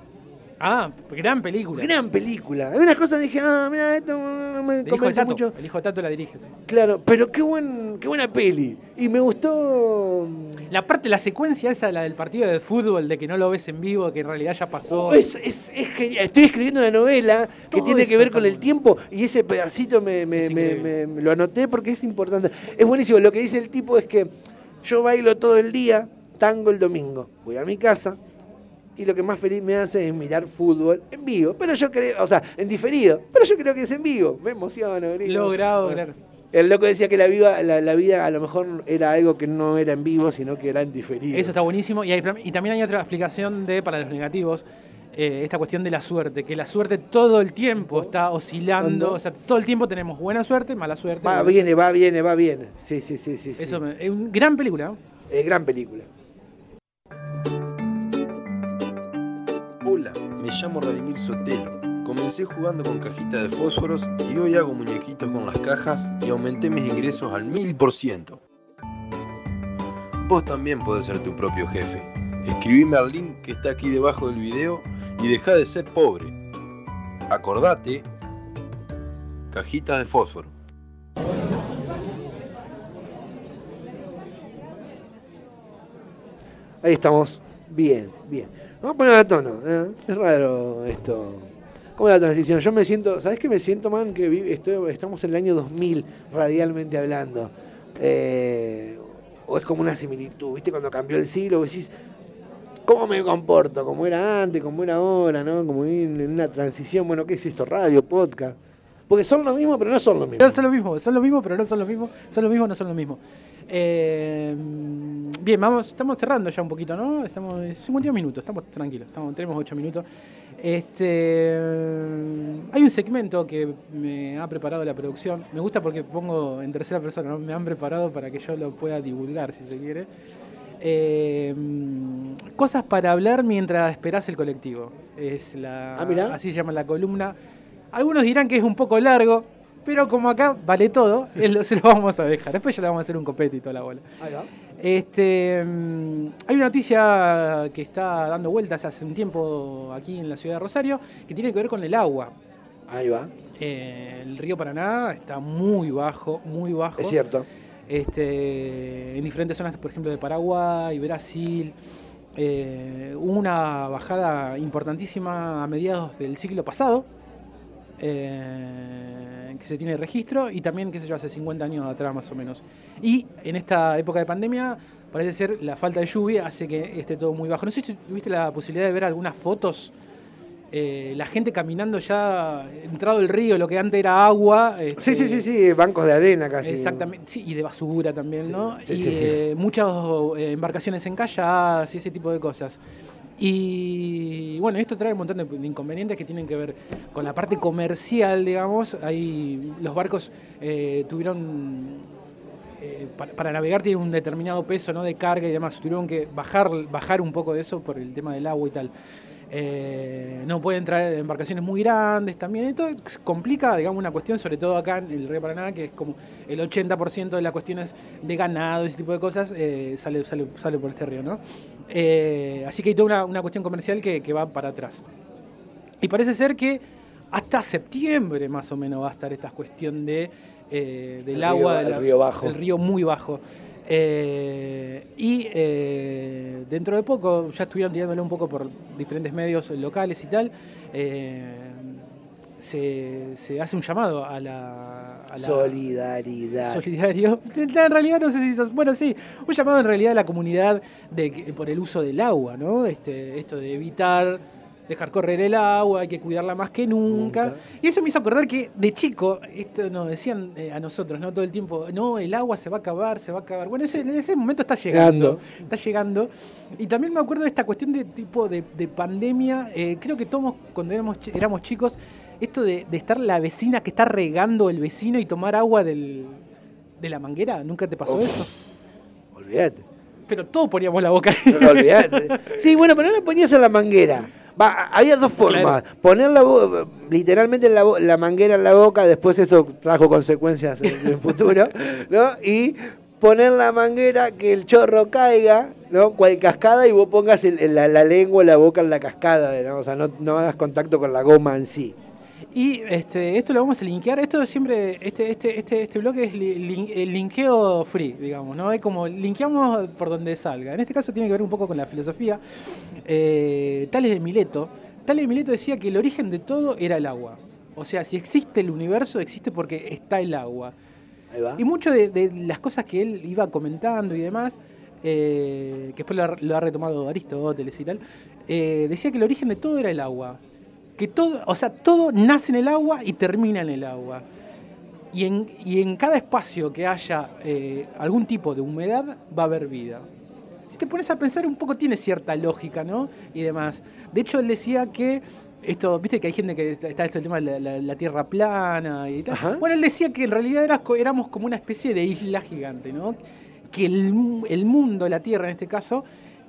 Ah, gran película. Gran película. Algunas cosas dije, ah, mira, esto me El hijo de convence Tato. mucho. El hijo de Tato la dirige. sí. Claro, pero qué, buen, qué buena peli. Y me gustó... La parte, la secuencia esa, la del partido de fútbol, de que no lo ves en vivo, que en realidad ya pasó. Oh, Es, es- es genial. Estoy escribiendo una novela que tiene que ver con el tiempo y ese pedacito me, me- me- me lo anoté porque es importante. Es buenísimo. Lo que dice el tipo es que yo bailo todo el día, tango el domingo. Voy a mi casa y lo que más feliz me hace es mirar fútbol en vivo. Pero yo creo, o sea, en diferido. Pero yo creo que es en vivo. Me emociona. Logrado, claro. El loco decía que la vida, la, la vida a lo mejor era algo que no era en vivo, sino que era en diferido. Eso está buenísimo. Y, hay- y también hay otra explicación de, para los negativos, eh, esta cuestión de la suerte, que la suerte todo el tiempo está oscilando. O sea, todo el tiempo tenemos buena suerte, mala suerte. Va, viene, va, viene, va, viene. Sí, sí, sí, sí. Eso es una gran película. Eh, gran película. Hola, me llamo Radimir Sotelo. Comencé jugando con cajitas de fósforos y hoy hago muñequitos con las cajas y aumenté mis ingresos al mil por ciento. Vos también podés ser tu propio jefe. Escribime al link que está aquí debajo del video y deja de ser pobre. Acordate, cajitas de fósforo. Ahí estamos. Bien, bien. Vamos a poner a tono. ¿eh? Es raro esto. ¿Cómo es la transición? Yo me siento, ¿sabes qué me siento, man? Que vi- estoy- estamos en el año 2000, radialmente hablando. Eh, o es como una similitud, ¿viste? Cuando cambió el siglo, vos decís, ¿cómo me comporto? ¿Cómo era antes? ¿Cómo era ahora? ¿no? Como en en una transición, bueno, ¿qué es esto? Radio, podcast. Porque son lo mismo, pero no son lo mismo. No son lo mismo, son lo mismo, pero no son lo mismo. Son lo mismo, no son lo mismo. Eh, bien, vamos, estamos cerrando ya un poquito, ¿no? Estamos en 51 minutos, estamos tranquilos, estamos, tenemos 8 minutos. Este, hay un segmento que me ha preparado la producción. Me gusta porque pongo en tercera persona, ¿no? me han preparado para que yo lo pueda divulgar, si se quiere. Eh, cosas para hablar mientras esperás el colectivo. Es la, Ah, así se llama la columna. Algunos dirán que es un poco largo, pero como acá vale todo, lo- se lo vamos a dejar. Después ya le vamos a hacer un copete y toda la bola. Ahí va. Este, mm, hay una noticia que está dando vueltas hace un tiempo aquí en la ciudad de Rosario que tiene que ver con el agua. Ahí va. Eh, el río Paraná está muy bajo, muy bajo. Es cierto. Este, en diferentes zonas, por ejemplo, de Paraguay, Brasil. eh, hubo una bajada importantísima a mediados del siglo pasado, eh, que se tiene registro, y también, qué sé yo, hace 50 años atrás más o menos. Y en esta época de pandemia, parece ser la falta de lluvia hace que esté todo muy bajo. No sé si tuviste la posibilidad de ver algunas fotos. eh, la gente caminando ya entrado el río, lo que antes era agua. Sí, este, sí, sí, sí, bancos de arena casi. Exactamente, sí, y de basura también, Sí, ¿no? sí, y sí. eh, muchas eh, embarcaciones encalladas y ese tipo de cosas. Y bueno, esto trae un montón de, inconvenientes que tienen que ver con la parte comercial, digamos. Ahí los barcos eh, tuvieron, eh, para, para navegar tienen un determinado peso ¿no? de carga y demás. Tuvieron que bajar, bajar un poco de eso por el tema del agua y tal. Eh, no pueden traer embarcaciones muy grandes también. Esto complica, digamos, una cuestión, sobre todo acá en el Río Paraná, que es como el 80% de las cuestiones de ganado y ese tipo de cosas eh, sale, sale, sale por este río, ¿no? Eh, así que hay toda una, una cuestión comercial que, que va para atrás. Y parece ser que hasta septiembre más o menos va a estar esta cuestión de, eh, del El agua, río- de la- el río bajo. el río muy bajo. Eh, y eh, dentro de poco, ya estuvieron tirándole un poco por diferentes medios locales y tal, eh, se, se hace un llamado a la, a la- Solidaridad. solidario. En realidad no sé si bueno sí, un llamado en realidad a la comunidad de por el uso del agua, ¿no? Este, esto de evitar dejar correr el agua, hay que cuidarla más que nunca. Nunca. Y eso me hizo acordar que de chico, esto nos decían eh, a nosotros, ¿no? Todo el tiempo, no, el agua se va a acabar, se va a acabar. Bueno, ese, ese momento está llegando. Está llegando. Y también me acuerdo de esta cuestión de tipo de, de pandemia. eh, creo que todos cuando éramos, éramos chicos, esto de, de estar la vecina que está regando el vecino y tomar agua del, de la manguera, ¿nunca te pasó Uf. eso? Olvídate. Pero todos poníamos la boca No, olvídate. Sí, bueno, pero no le ponías en la manguera. Va, había dos formas. Poner la literalmente la, la manguera en la boca, después eso trajo consecuencias en el futuro, ¿no? Y poner la manguera, que el chorro caiga, ¿no? Cual cascada y vos pongas el- el- la, la lengua, la boca en la cascada, ¿no? O sea, no, no hagas contacto con la goma en sí. Y este, esto lo vamos a linkear. Esto siempre, este, este, este, este bloque es li- lin- el linkeo free, digamos, ¿no? Es como linkeamos por donde salga. En este caso tiene que ver un poco con la filosofía. Eh, Tales de Mileto. Tales de Mileto decía que el origen de todo era el agua. O sea, si existe el universo, existe porque está el agua. Ahí va. Y mucho de, de las cosas que él iba comentando y demás, eh, que después lo ha, lo ha retomado Aristóteles y tal, eh, decía que el origen de todo era el agua. Que todo, o sea, todo nace en el agua y termina en el agua. Y en, y en cada espacio que haya eh, algún tipo de humedad va a haber vida. Si te pones a pensar un poco tiene cierta lógica, ¿no? Y demás. De hecho, él decía que esto, viste que hay gente que está esto el tema de la, la- la tierra plana y tal. Ajá. Bueno, él decía que en realidad era éramos como una especie de isla gigante, ¿no? Que el, el mundo, la tierra en este caso,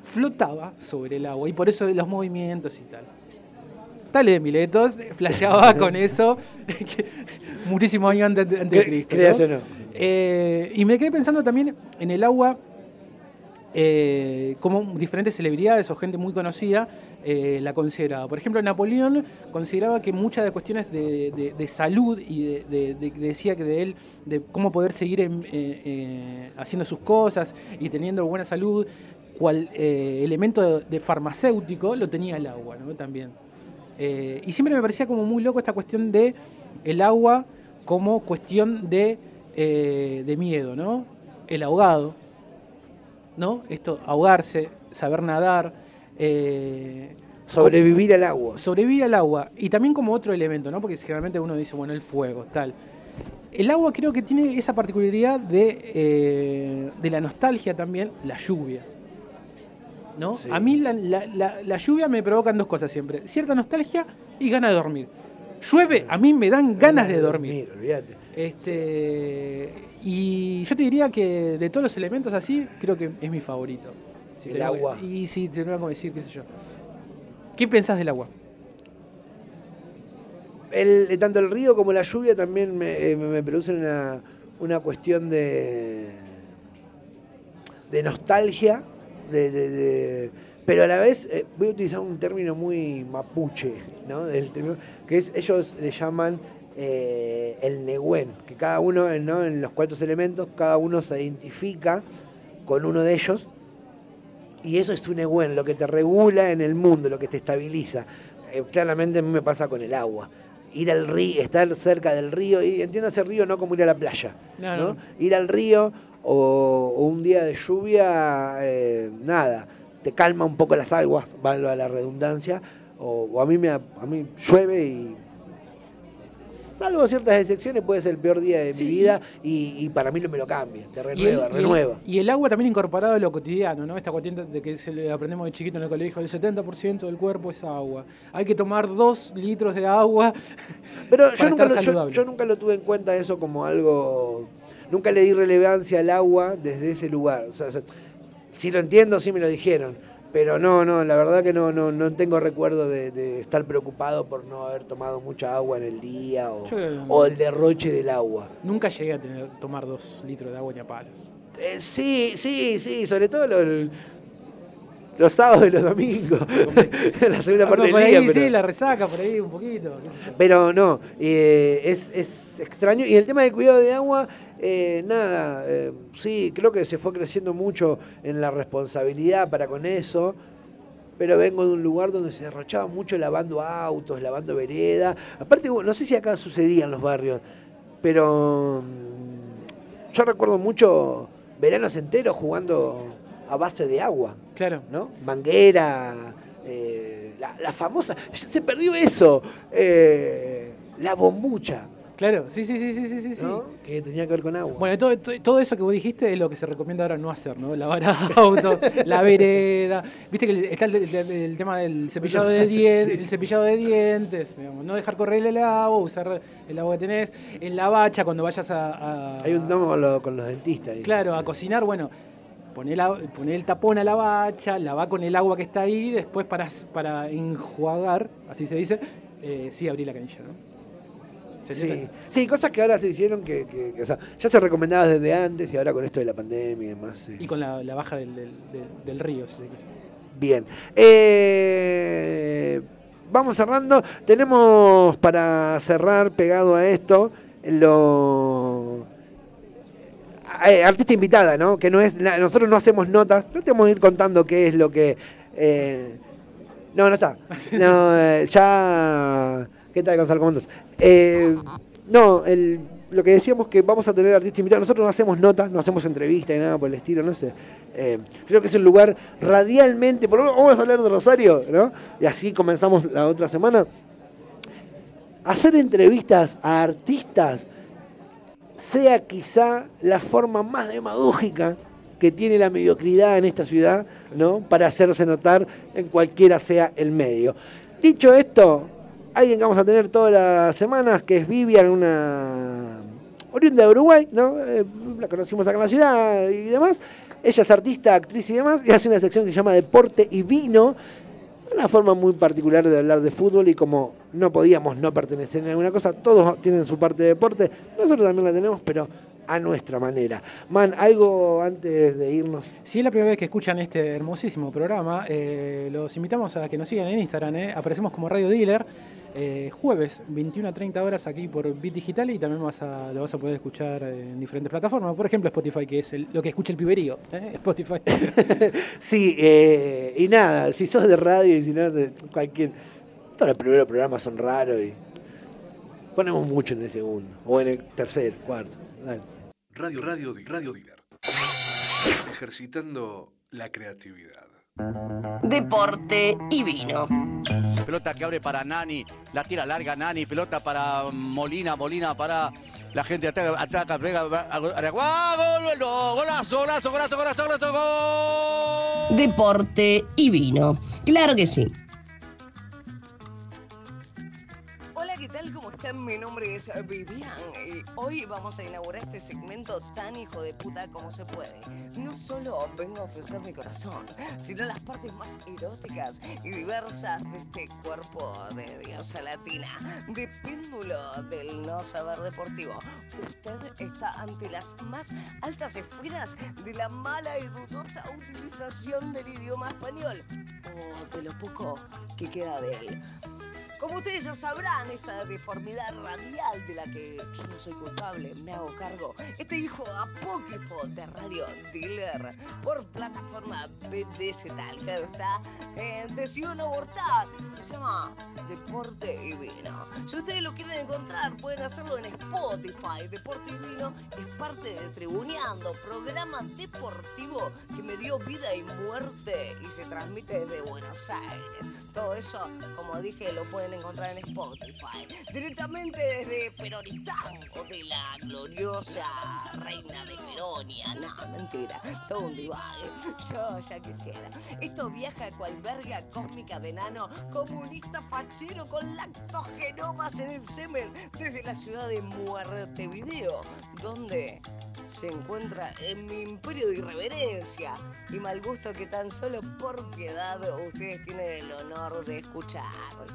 flotaba sobre el agua y por eso los movimientos y tal. Tales de Miletos flasheaba con eso muchísimos años antes, antes de Cristo. Eh, y me quedé pensando también en el agua, eh, como diferentes celebridades o gente muy conocida eh, la consideraba. Por ejemplo, Napoleón consideraba que muchas de cuestiones de, de- de salud y de, de- de- decía que de él, de cómo poder seguir en- eh, eh, haciendo sus cosas y teniendo buena salud, cual elemento de, de farmacéutico lo tenía el agua, ¿no? También. Eh, y siempre me parecía como muy loco esta cuestión de el agua como cuestión de, eh, de miedo, ¿no? El ahogado, ¿no? Esto, ahogarse, saber nadar, eh, Sobrevivir al agua. sobrevivir al agua. Y también como otro elemento, ¿no? Porque generalmente uno dice, bueno, el fuego, tal. El agua creo que tiene esa particularidad de, eh, de la nostalgia también, la lluvia. ¿No? Sí. A mí la, la- la- la lluvia me provocan dos cosas siempre. Cierta nostalgia y ganas de dormir. Llueve, a mí me dan ganas de dormir. olvídate. Este, y yo te diría que de todos los elementos así, creo que es mi favorito. El agua. y si te tengo que decir, qué sé yo. ¿Qué pensás del agua? El, tanto el río como la lluvia también me, eh, me- me producen una, una cuestión de, de nostalgia, de, de- de- pero a la vez eh, voy a utilizar un término muy mapuche, ¿no? Que es, ellos le llaman eh, el negüen, que cada uno ¿no? en los cuatro elementos, cada uno se identifica con uno de ellos y eso es un negüen, lo que te regula en el mundo, lo que te estabiliza. Eh, claramente a mí me pasa con el agua. Ir al río, estar cerca del río, y entiéndase río no como ir a la playa. No, ¿no? no. Ir al río o, o un día de lluvia, eh, nada, te calma un poco las aguas, valga la redundancia, o, o a, mí me, a mí llueve y salvo ciertas excepciones puede ser el peor día de Sí, mi vida y, y para mí lo me lo cambia, te Y el, renueva, y el- renueva. y el agua también incorporado a lo cotidiano, ¿no? Esta cuestión de que se le aprendemos de chiquito en el colegio, el 70% del cuerpo es agua. Hay que tomar dos litros de agua. Pero para yo nunca, estar lo, yo- saludable. yo nunca lo tuve en cuenta eso como algo. Nunca le di relevancia al agua desde ese lugar. O sea, sí lo entiendo, sí me lo dijeron. Pero no, no, la verdad que no, no, no tengo recuerdo de, de estar preocupado por no haber tomado mucha agua en el día o, Yo creo que no. o el derroche del agua. Nunca llegué a tener, tomar dos litros de agua ni a palos. Eh, sí, sí, sí, sobre todo los, los sábados y los domingos. la segunda parte Ah, por del ahí, día. pero- sí, la resaca, por ahí un poquito. qué sé yo. Pero no, eh, es, es extraño. Y el tema del cuidado de agua, eh, nada, eh, sí, creo que se fue creciendo mucho en la responsabilidad para con eso. pero vengo de un lugar donde se derrochaba mucho lavando autos, lavando vereda. Aparte, no sé si acá sucedía en los barrios, pero mm, yo recuerdo mucho veranos enteros jugando a base de agua, Claro. ¿no? Manguera, eh, la, la famosa, se perdió eso, eh, la bombucha, Claro, sí, sí, sí, sí, sí, sí. sí. ¿no? Que tenía que ver con agua. Bueno, todo, eso que vos dijiste es lo que se recomienda ahora no hacer, ¿no? Lavar autos, la vereda. Viste que está el, el- el tema del cepillado de dientes, el cepillado de dientes, digamos, no dejar correr el agua, usar el agua que tenés, en la bacha cuando vayas a, a- Hay un tomo con, lo- con los dentistas. ahí. claro, a cocinar, bueno, poné, la- el tapón a la bacha, lavá con el agua que está ahí, después para, para enjuagar, así se dice, eh, sí abrí la canilla, ¿no? ¿Se Sí, sí, cosas que ahora se hicieron que, que- que, o sea, ya se recomendaba desde antes y ahora con esto de la pandemia y demás. sí. Y con la, la baja del, del- del- del río, si se quiere. Bien. Eh, vamos cerrando. Tenemos para cerrar pegado a esto lo eh, artista invitada, ¿no? Que no es nosotros no hacemos notas. Tratemos de ir contando qué es lo que eh, no, no está. No, ya ¿Qué tal Gonzalo? ¿Cómo andas? Eh, no, el, lo que decíamos que vamos a tener artistas invitados. Nosotros no hacemos notas, no hacemos entrevistas ni nada por el estilo, no sé. Eh, creo que es un lugar radialmente, por lo menos vamos a hablar de Rosario, ¿no? Y así comenzamos la otra semana. Hacer entrevistas a artistas sea quizá la forma más demagógica que tiene la mediocridad en esta ciudad, ¿no? Para hacerse notar en cualquiera sea el medio. Dicho esto, alguien que vamos a tener todas las semanas, que es Vivian, una oriunda de Uruguay, ¿no? Eh, la conocimos acá en la ciudad y demás. Ella es artista, actriz y demás, y hace una sección que se llama Deporte y Vino, una forma muy particular de hablar de fútbol y como no podíamos no pertenecer a alguna cosa, todos tienen su parte de deporte, nosotros también la tenemos, pero a nuestra manera. Man, algo antes de irnos. Si es la primera vez que escuchan este hermosísimo programa, eh, los invitamos a que nos sigan en Instagram. eh. Aparecemos como Radio Dealer. Eh, jueves, 21 a 30 horas aquí por Bit Digital y también vas a, lo vas a poder escuchar en diferentes plataformas. Por ejemplo, Spotify, que es el- lo que escucha el piberío. ¿eh? Spotify. Sí, eh, y nada, si sos de radio y si no, de cualquier... Todos los primeros programas son raros y ponemos mucho en el segundo, o en el tercer, cuarto. Dale. Radio Radio Di- Radio Dealer. Ejercitando la creatividad. Deporte y vino. Pelota que abre para Nani, la tira larga Nani, pelota para Molina, Molina para la gente ataca, ataca, pega, ¡Gol! ¡Gol! ¡Golazo, golazo, golazo, golazo, golazo! ¡Gol! Deporte y vino. Claro que sí. Mi nombre es Vivian y hoy vamos a inaugurar este segmento tan hijo de puta como se puede. No solo vengo a ofrecer mi corazón, sino las partes más eróticas y diversas de este cuerpo de diosa latina, de péndulo del no saber deportivo. Usted está ante las más altas esferas de la mala y dudosa utilización del idioma español, o de lo poco que queda de él. Como ustedes ya sabrán, esta deformidad radial de la que yo no soy culpable, me hago cargo. Este hijo apócrifo de Radio Dealer por plataforma BDS tal, claro está, eh, decidió no abortar. Se llama Deporte y Vino. Si ustedes lo quieren encontrar, pueden hacerlo en Spotify. Deporte y Vino es parte de Tribuneando, programa deportivo que me dio vida y muerte y se transmite desde Buenos Aires. Todo eso, como dije, lo pueden encontrar en Spotify. Directamente desde Peronistán o de la gloriosa reina de Peronia. No, mentira, todo un divague. Yo ya quisiera. Esto viaja cual verga cósmica de nano, comunista fachero con lactogenomas en el semen desde la ciudad de Muerte Video, donde se encuentra en mi imperio de irreverencia y mal gusto que tan solo por piedad ustedes tienen el honor honor de escuchar.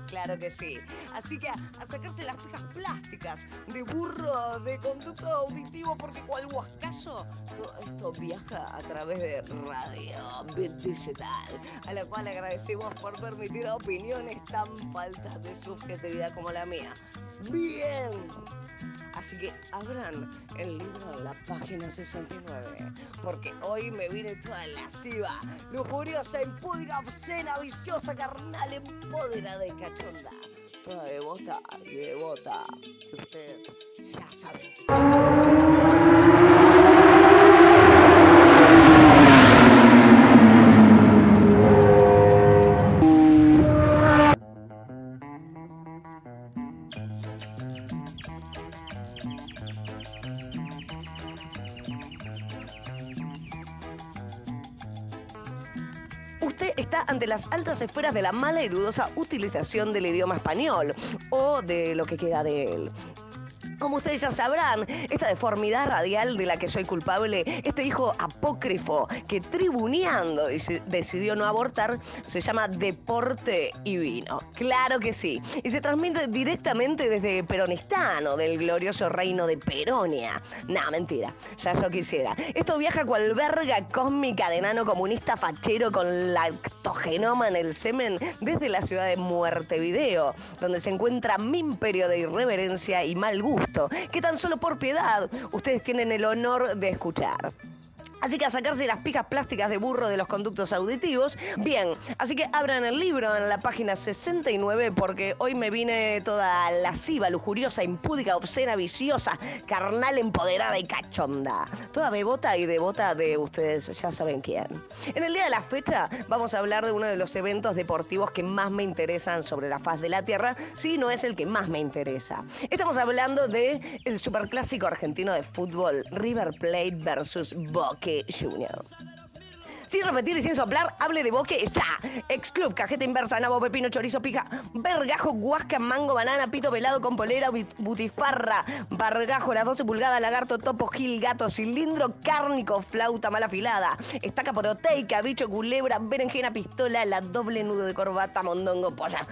Claro que sí. Así que a, a sacarse las pijas plásticas de burro de conducto auditivo, porque cual guascaso, todo esto viaja a través de radio digital, a la cual agradecemos por permitir opiniones tan faltas de subjetividad como la mía. Bien. Así que abran el libro en la página 69, porque hoy me viene toda lasciva, lujuriosa, impúdica, obscena, viciosa, carnal, empoderada y cachonda. Toda devota y devota, que ustedes ya saben. Las altas esferas de la mala y dudosa utilización del idioma español o de lo que queda de él. Como ustedes ya sabrán, esta deformidad radial de la que soy culpable, este hijo apócrifo que tribuneando deci- decidió no abortar, se llama Deporte y Vino. Claro que sí. Y se transmite directamente desde Peronistán o del glorioso reino de Peronia. No, mentira. Ya yo quisiera. Esto viaja cual verga cósmica de nano comunista fachero con lactogenoma en el semen desde la ciudad de Muertevideo, donde se encuentra mi imperio de irreverencia y mal gusto, que tan solo por piedad ustedes tienen el honor de escuchar. Así que a sacarse las pijas plásticas de burro de los conductos auditivos. Bien, así que abran el libro en la página 69 porque hoy me vine toda lasciva, lujuriosa, impúdica, obscena, viciosa, carnal, empoderada y cachonda. Toda bebota y devota de ustedes ya saben quién. En el día de la fecha vamos a hablar de uno de los eventos deportivos que más me interesan sobre la faz de la Tierra, si no es el que más me interesa. Estamos hablando de superclásico argentino de fútbol, River Plate versus Boca Junior. Sin repetir y sin soplar, hable de Boque ya. Ex club, cajeta inversa, nabo, pepino, chorizo, pica, vergajo, guasca, mango, banana, pito pelado con polera, butifarra, bargajo, las 12 pulgadas, lagarto, topo, gil, gato, cilindro, cárnico, flauta mal afilada, estaca proteica, bicho, culebra, berenjena, pistola, la doble nudo de corbata, mondongo, polla.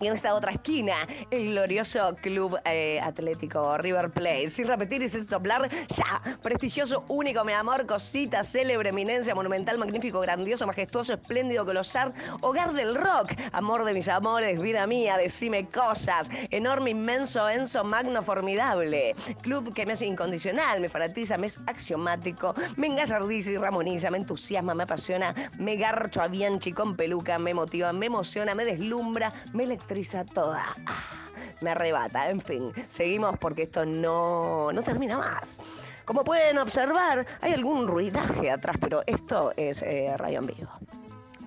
Y en esta otra esquina, el glorioso Club eh, Atlético River Plate. Sin repetir y sin soplar, ya. Prestigioso, único, mi amor, cosita, célebre, eminencia, monumental, magnífico, grandioso, majestuoso, espléndido, colosal, hogar del rock. Amor de mis amores, vida mía, decime cosas. Enorme, inmenso, enso, magno, formidable. Club que me hace incondicional, me fanatiza, me es axiomático, me engallardiza y ramoniza, me entusiasma, me apasiona, me garcho a Bianchi con peluca, me motiva, me emociona, me deslumbra, me electriza toda. Ah, me arrebata, en fin. Seguimos porque esto no, no termina más. Como pueden observar, hay algún ruidaje atrás, pero esto es eh, radio en vivo.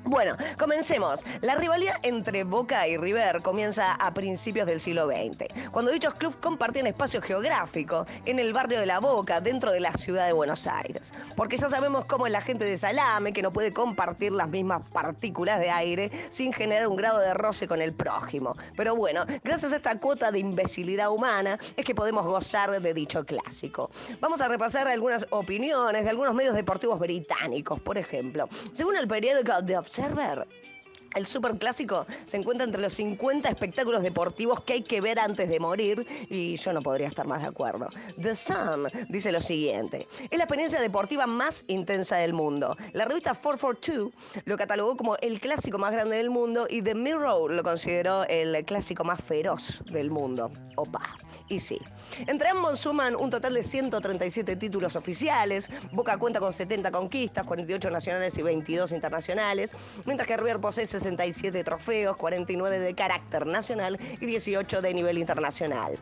Bueno, comencemos. La rivalidad entre Boca y River comienza a principios del siglo XX, cuando dichos clubes compartían espacio geográfico en el barrio de La Boca, dentro de la ciudad de Buenos Aires. Porque ya sabemos cómo es la gente de Salame, que no puede compartir las mismas partículas de aire sin generar un grado de roce con el prójimo. Pero bueno, gracias a esta cuota de imbecilidad humana es que podemos gozar de dicho clásico. Vamos a repasar algunas opiniones de algunos medios deportivos británicos, por ejemplo. Según el periódico The Observer, el superclásico se encuentra entre los 50 espectáculos deportivos que hay que ver antes de morir y yo no podría estar más de acuerdo. The Sun dice lo siguiente, es la experiencia deportiva más intensa del mundo. La revista 442 lo catalogó como el clásico más grande del mundo y The Mirror lo consideró el clásico más feroz del mundo. Opa. Y sí. Entre ambos suman un total de 137 títulos oficiales. Boca cuenta con 70 conquistas, 48 nacionales y 22 internacionales, mientras que River posee 67 trofeos, 49 de carácter nacional y 18 de nivel internacional.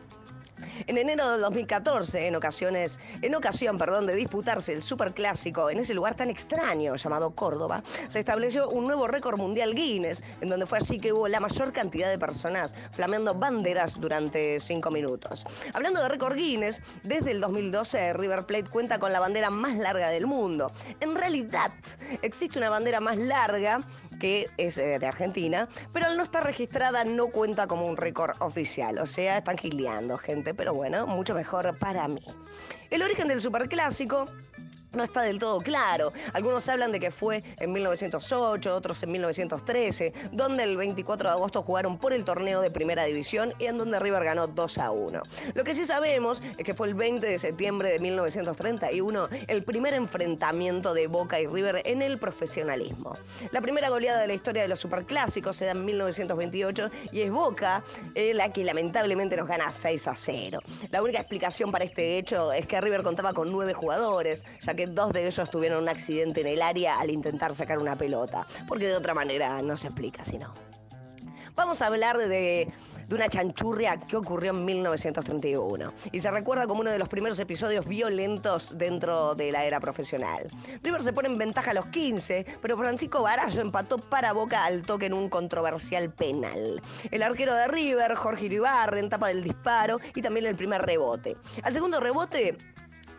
En enero de 2014, en ocasiones, en ocasión, perdón, de disputarse el superclásico en ese lugar tan extraño llamado Córdoba, se estableció un nuevo récord mundial Guinness, en donde fue así que hubo la mayor cantidad de personas flameando banderas durante cinco minutos. Hablando de récord Guinness, desde el 2012 River Plate cuenta con la bandera más larga del mundo. En realidad, existe una bandera más larga que es eh, de Argentina, pero al no estar registrada no cuenta como un récord oficial. O sea, están gileando, gente, pero bueno, mucho mejor para mí. El origen del superclásico no está del todo claro. Algunos hablan de que fue en 1908, otros en 1913, donde el 24 de agosto jugaron por el torneo de primera división y en donde River ganó 2 a 1. Lo que sí sabemos es que fue el 20 de septiembre de 1931 el primer enfrentamiento de Boca y River en el profesionalismo. La primera goleada de la historia de los superclásicos se da en 1928 y es Boca eh, la que lamentablemente nos gana 6 a 0. La única explicación para este hecho es que River contaba con nueve jugadores, ya que dos de ellos tuvieron un accidente en el área al intentar sacar una pelota, porque de otra manera no se explica si no. Vamos a hablar de, de una chanchurria que ocurrió en 1931 y se recuerda como uno de los primeros episodios violentos dentro de la era profesional. River se pone en ventaja a los 15, pero Francisco Barallo empató para Boca al toque en un controversial penal. El arquero de River, Jorge Iribarren, tapa del disparo y también el primer rebote. Al segundo rebote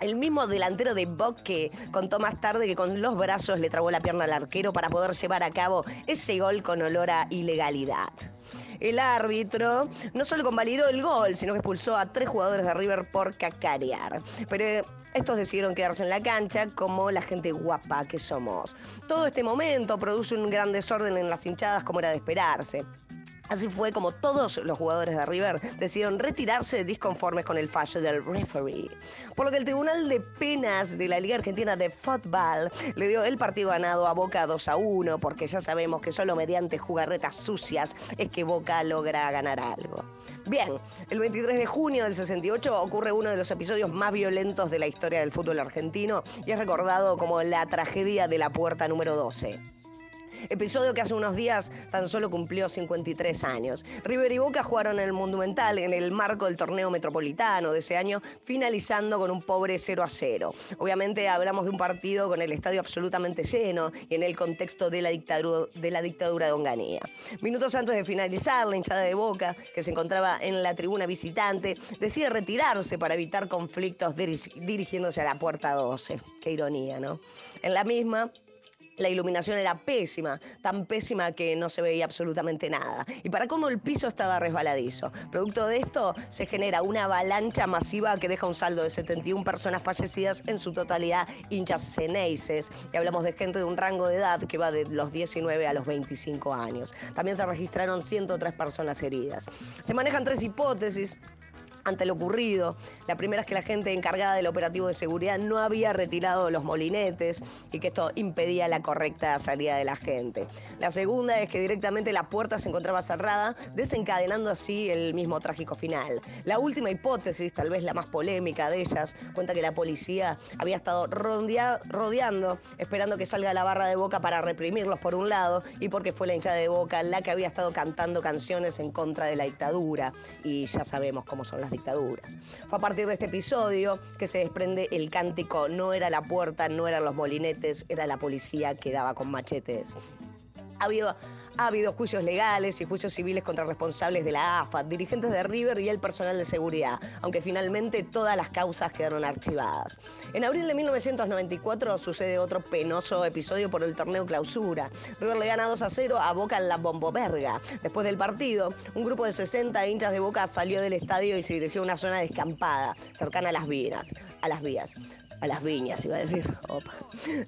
el mismo delantero de Boque contó más tarde que con los brazos le trabó la pierna al arquero para poder llevar a cabo ese gol con olor a ilegalidad. El árbitro no solo convalidó el gol, sino que expulsó a tres jugadores de River por cacarear. Pero estos decidieron quedarse en la cancha como la gente guapa que somos. Todo este momento produce un gran desorden en las hinchadas como era de esperarse. Así fue como todos los jugadores de River decidieron retirarse disconformes con el fallo del referee. Por lo que el Tribunal de Penas de la Liga Argentina de Fútbol le dio el partido ganado a Boca 2 a 1, porque ya sabemos que solo mediante jugarretas sucias es que Boca logra ganar algo. Bien, el 23 de junio del 68 ocurre uno de los episodios más violentos de la historia del fútbol argentino y es recordado como la tragedia de la puerta número 12. Episodio que hace unos días tan solo cumplió 53 años. River y Boca jugaron en el Monumental en el marco del torneo metropolitano de ese año, finalizando con un pobre 0 a 0. Obviamente hablamos de un partido con el estadio absolutamente lleno y en el contexto de la dictadura de, la dictadura de Onganía. Minutos antes de finalizar, la hinchada de Boca, que se encontraba en la tribuna visitante, decide retirarse para evitar conflictos dirigiéndose a la puerta 12. Qué ironía, ¿no? En la misma, la iluminación era pésima, tan pésima que no se veía absolutamente nada. Y para cómo el piso estaba resbaladizo. Producto de esto se genera una avalancha masiva que deja un saldo de 71 personas fallecidas, en su totalidad hinchas ceneices. Y hablamos de gente de un rango de edad que va de los 19 a los 25 años. También se registraron 103 personas heridas. Se manejan tres hipótesis ante lo ocurrido. La primera es que la gente encargada del operativo de seguridad no había retirado los molinetes y que esto impedía la correcta salida de la gente. La segunda es que directamente la puerta se encontraba cerrada, desencadenando así el mismo trágico final. La última hipótesis, tal vez la más polémica de ellas, cuenta que la policía había estado rodeando, esperando que salga la barra de boca para reprimirlos por un lado y porque fue la hinchada de boca la que había estado cantando canciones en contra de la dictadura. Y ya sabemos cómo son las dictaduras. Fue a partir de este episodio que se desprende el cántico No era la puerta, no eran los molinetes, era la policía que daba con machetes. Ha habido, ha habido juicios legales y juicios civiles contra responsables de la AFA, dirigentes de River y el personal de seguridad, aunque finalmente todas las causas quedaron archivadas. En abril de 1994 sucede otro penoso episodio por el torneo clausura. River le gana 2 a 0 a Boca en la Bomboverga. Después del partido, un grupo de 60 hinchas de Boca salió del estadio y se dirigió a una zona descampada, cercana a las vías. A las vías a las viñas, iba a decir.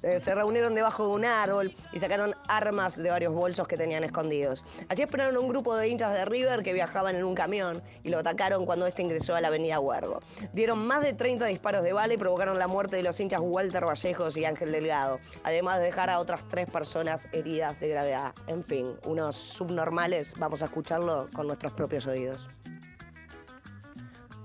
Eh, se reunieron debajo de un árbol y sacaron armas de varios bolsos que tenían escondidos. Allí esperaron un grupo de hinchas de River que viajaban en un camión y lo atacaron cuando este ingresó a la avenida Huergo. Dieron más de 30 disparos de bala y provocaron la muerte de los hinchas Walter Vallejos y Ángel Delgado, además de dejar a otras tres personas heridas de gravedad. En fin, unos subnormales, vamos a escucharlo con nuestros propios oídos.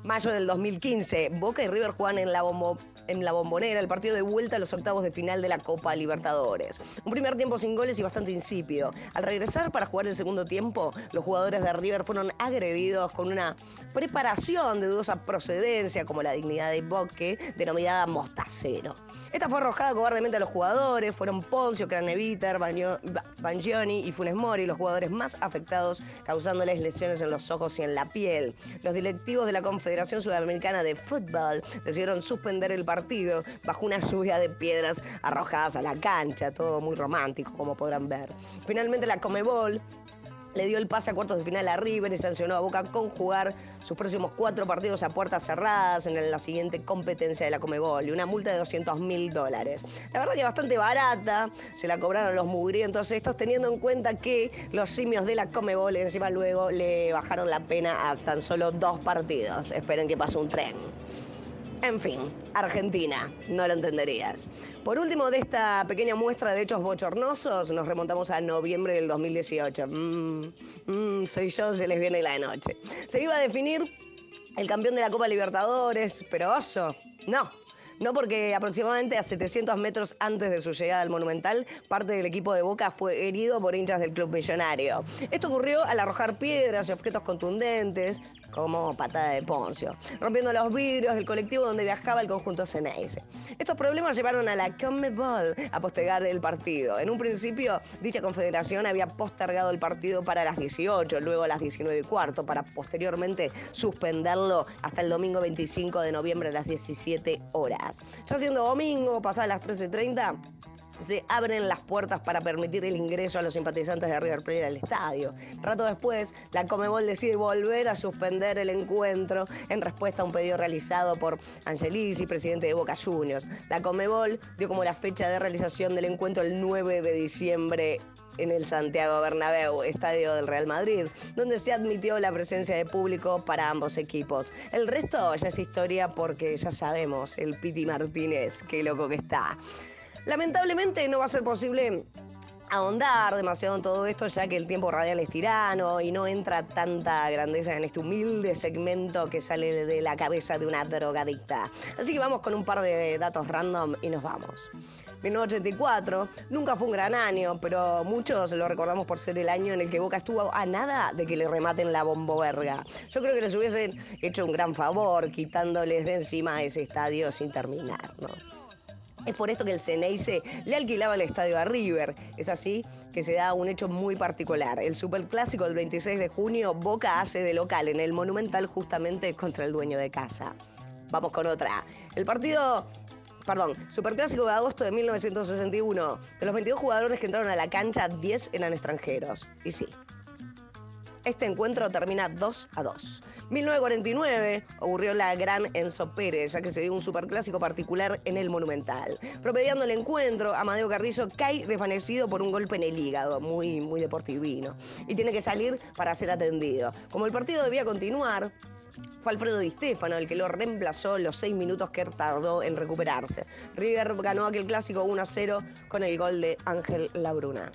Mayo del 2015, Boca y River juegan en la, bombo, en la bombonera el partido de vuelta a los octavos de final de la Copa Libertadores. Un primer tiempo sin goles y bastante insípido. Al regresar para jugar el segundo tiempo, los jugadores de River fueron agredidos con una preparación de dudosa procedencia, como la dignidad de Boque, denominada mostacero. Esta fue arrojada cobardemente a los jugadores, fueron Poncio, Craneviter, Bangioni y Funes Mori los jugadores más afectados, causándoles lesiones en los ojos y en la piel. Los directivos de la Confederación Sudamericana de Fútbol decidieron suspender el partido bajo una lluvia de piedras arrojadas a la cancha, todo muy romántico como podrán ver. Finalmente la Comebol le dio el pase a cuartos de final a River y sancionó a Boca con jugar sus próximos cuatro partidos a puertas cerradas en la siguiente competencia de la Comebol y una multa de 200 mil dólares. La verdad que bastante barata, se la cobraron los mugrientos estos teniendo en cuenta que los simios de la Comebol encima luego le bajaron la pena a tan solo dos partidos. Esperen que pase un tren. En fin, Argentina, no lo entenderías. Por último, de esta pequeña muestra de hechos bochornosos, nos remontamos a noviembre del 2018. Mm, mm, soy yo, se les viene la noche. Se iba a definir el campeón de la Copa Libertadores, pero oso, no. No porque aproximadamente a 700 metros antes de su llegada al Monumental, parte del equipo de Boca fue herido por hinchas del club millonario. Esto ocurrió al arrojar piedras y objetos contundentes, como patada de Poncio, rompiendo los vidrios del colectivo donde viajaba el conjunto Ceneice. Estos problemas llevaron a la Conmebol a postergar el partido. En un principio, dicha confederación había postergado el partido para las 18, luego a las 19 y cuarto, para posteriormente suspenderlo hasta el domingo 25 de noviembre a las 17 horas. Ya siendo domingo, pasadas las 13.30, se abren las puertas para permitir el ingreso a los simpatizantes de River Plate al estadio. Rato después, la Comebol decide volver a suspender el encuentro en respuesta a un pedido realizado por Angelisi, presidente de Boca Juniors. La Comebol dio como la fecha de realización del encuentro el 9 de diciembre en el Santiago Bernabéu, estadio del Real Madrid, donde se admitió la presencia de público para ambos equipos. El resto ya es historia porque ya sabemos, el Piti Martínez, qué loco que está. Lamentablemente no va a ser posible ahondar demasiado en todo esto, ya que el tiempo radial es tirano y no entra tanta grandeza en este humilde segmento que sale de la cabeza de una drogadicta. Así que vamos con un par de datos random y nos vamos. 1984 nunca fue un gran año, pero muchos lo recordamos por ser el año en el que Boca estuvo a nada de que le rematen la bomboverga. Yo creo que les hubiesen hecho un gran favor quitándoles de encima ese estadio sin terminar, ¿no? Es por esto que el Ceneice le alquilaba el estadio a River. Es así que se da un hecho muy particular. El Superclásico del 26 de junio, Boca hace de local en el Monumental justamente contra el dueño de casa. Vamos con otra. El partido perdón, Superclásico de agosto de 1961. De los 22 jugadores que entraron a la cancha, 10 eran extranjeros. Y sí. Este encuentro termina 2 a 2. 1949 ocurrió la gran Enzo Pérez, ya que se dio un superclásico particular en el Monumental. Promediando el encuentro, Amadeo Carrizo cae desvanecido por un golpe en el hígado, muy, muy deportivino, y tiene que salir para ser atendido. Como el partido debía continuar, fue Alfredo Di Stefano el que lo reemplazó los seis minutos que tardó en recuperarse. River ganó aquel clásico 1 a 0 con el gol de Ángel Labruna.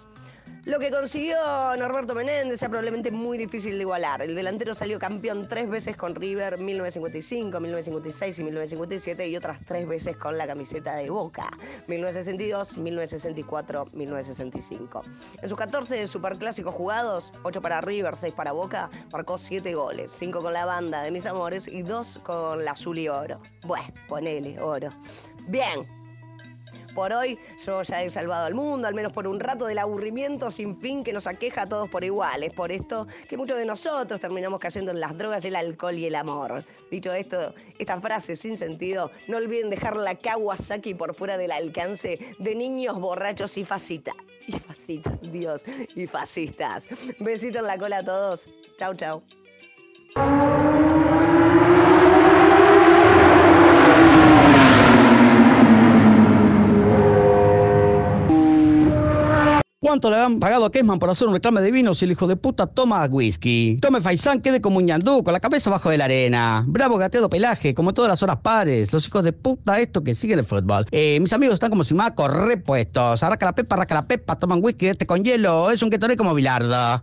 Lo que consiguió Norberto Menéndez sea probablemente muy difícil de igualar. El delantero salió campeón tres veces con River, 1955, 1956 y 1957, y otras tres veces con la camiseta de Boca, 1962, 1964, 1965. En sus 14 superclásicos jugados, 8 para River, 6 para Boca, marcó 7 goles, 5 con la banda de mis amores y 2 con la azul y oro. Bueno, ponele oro. Bien, por hoy yo ya he salvado al mundo, al menos por un rato del aburrimiento sin fin que nos aqueja a todos por igual. Es por esto que muchos de nosotros terminamos cayendo en las drogas, el alcohol y el amor. Dicho esto, esta frase sin sentido, no olviden dejar la Kawasaki por fuera del alcance de niños borrachos y fascistas. Y fascistas, Dios, y fascistas. Besito en la cola a todos. Chau, chau. ¿Cuánto le han pagado a Kesman por hacer un reclame de vino si el hijo de puta toma whisky? Tome Faisán, quede como un ñandú, con la cabeza abajo de la arena. Bravo gateado pelaje, como todas las horas pares. Los hijos de puta estos que siguen el fútbol. Eh, mis amigos están como si macos repuestos. Arraca la pepa, arraca la pepa, toman whisky este con hielo. Es un que como bilardo.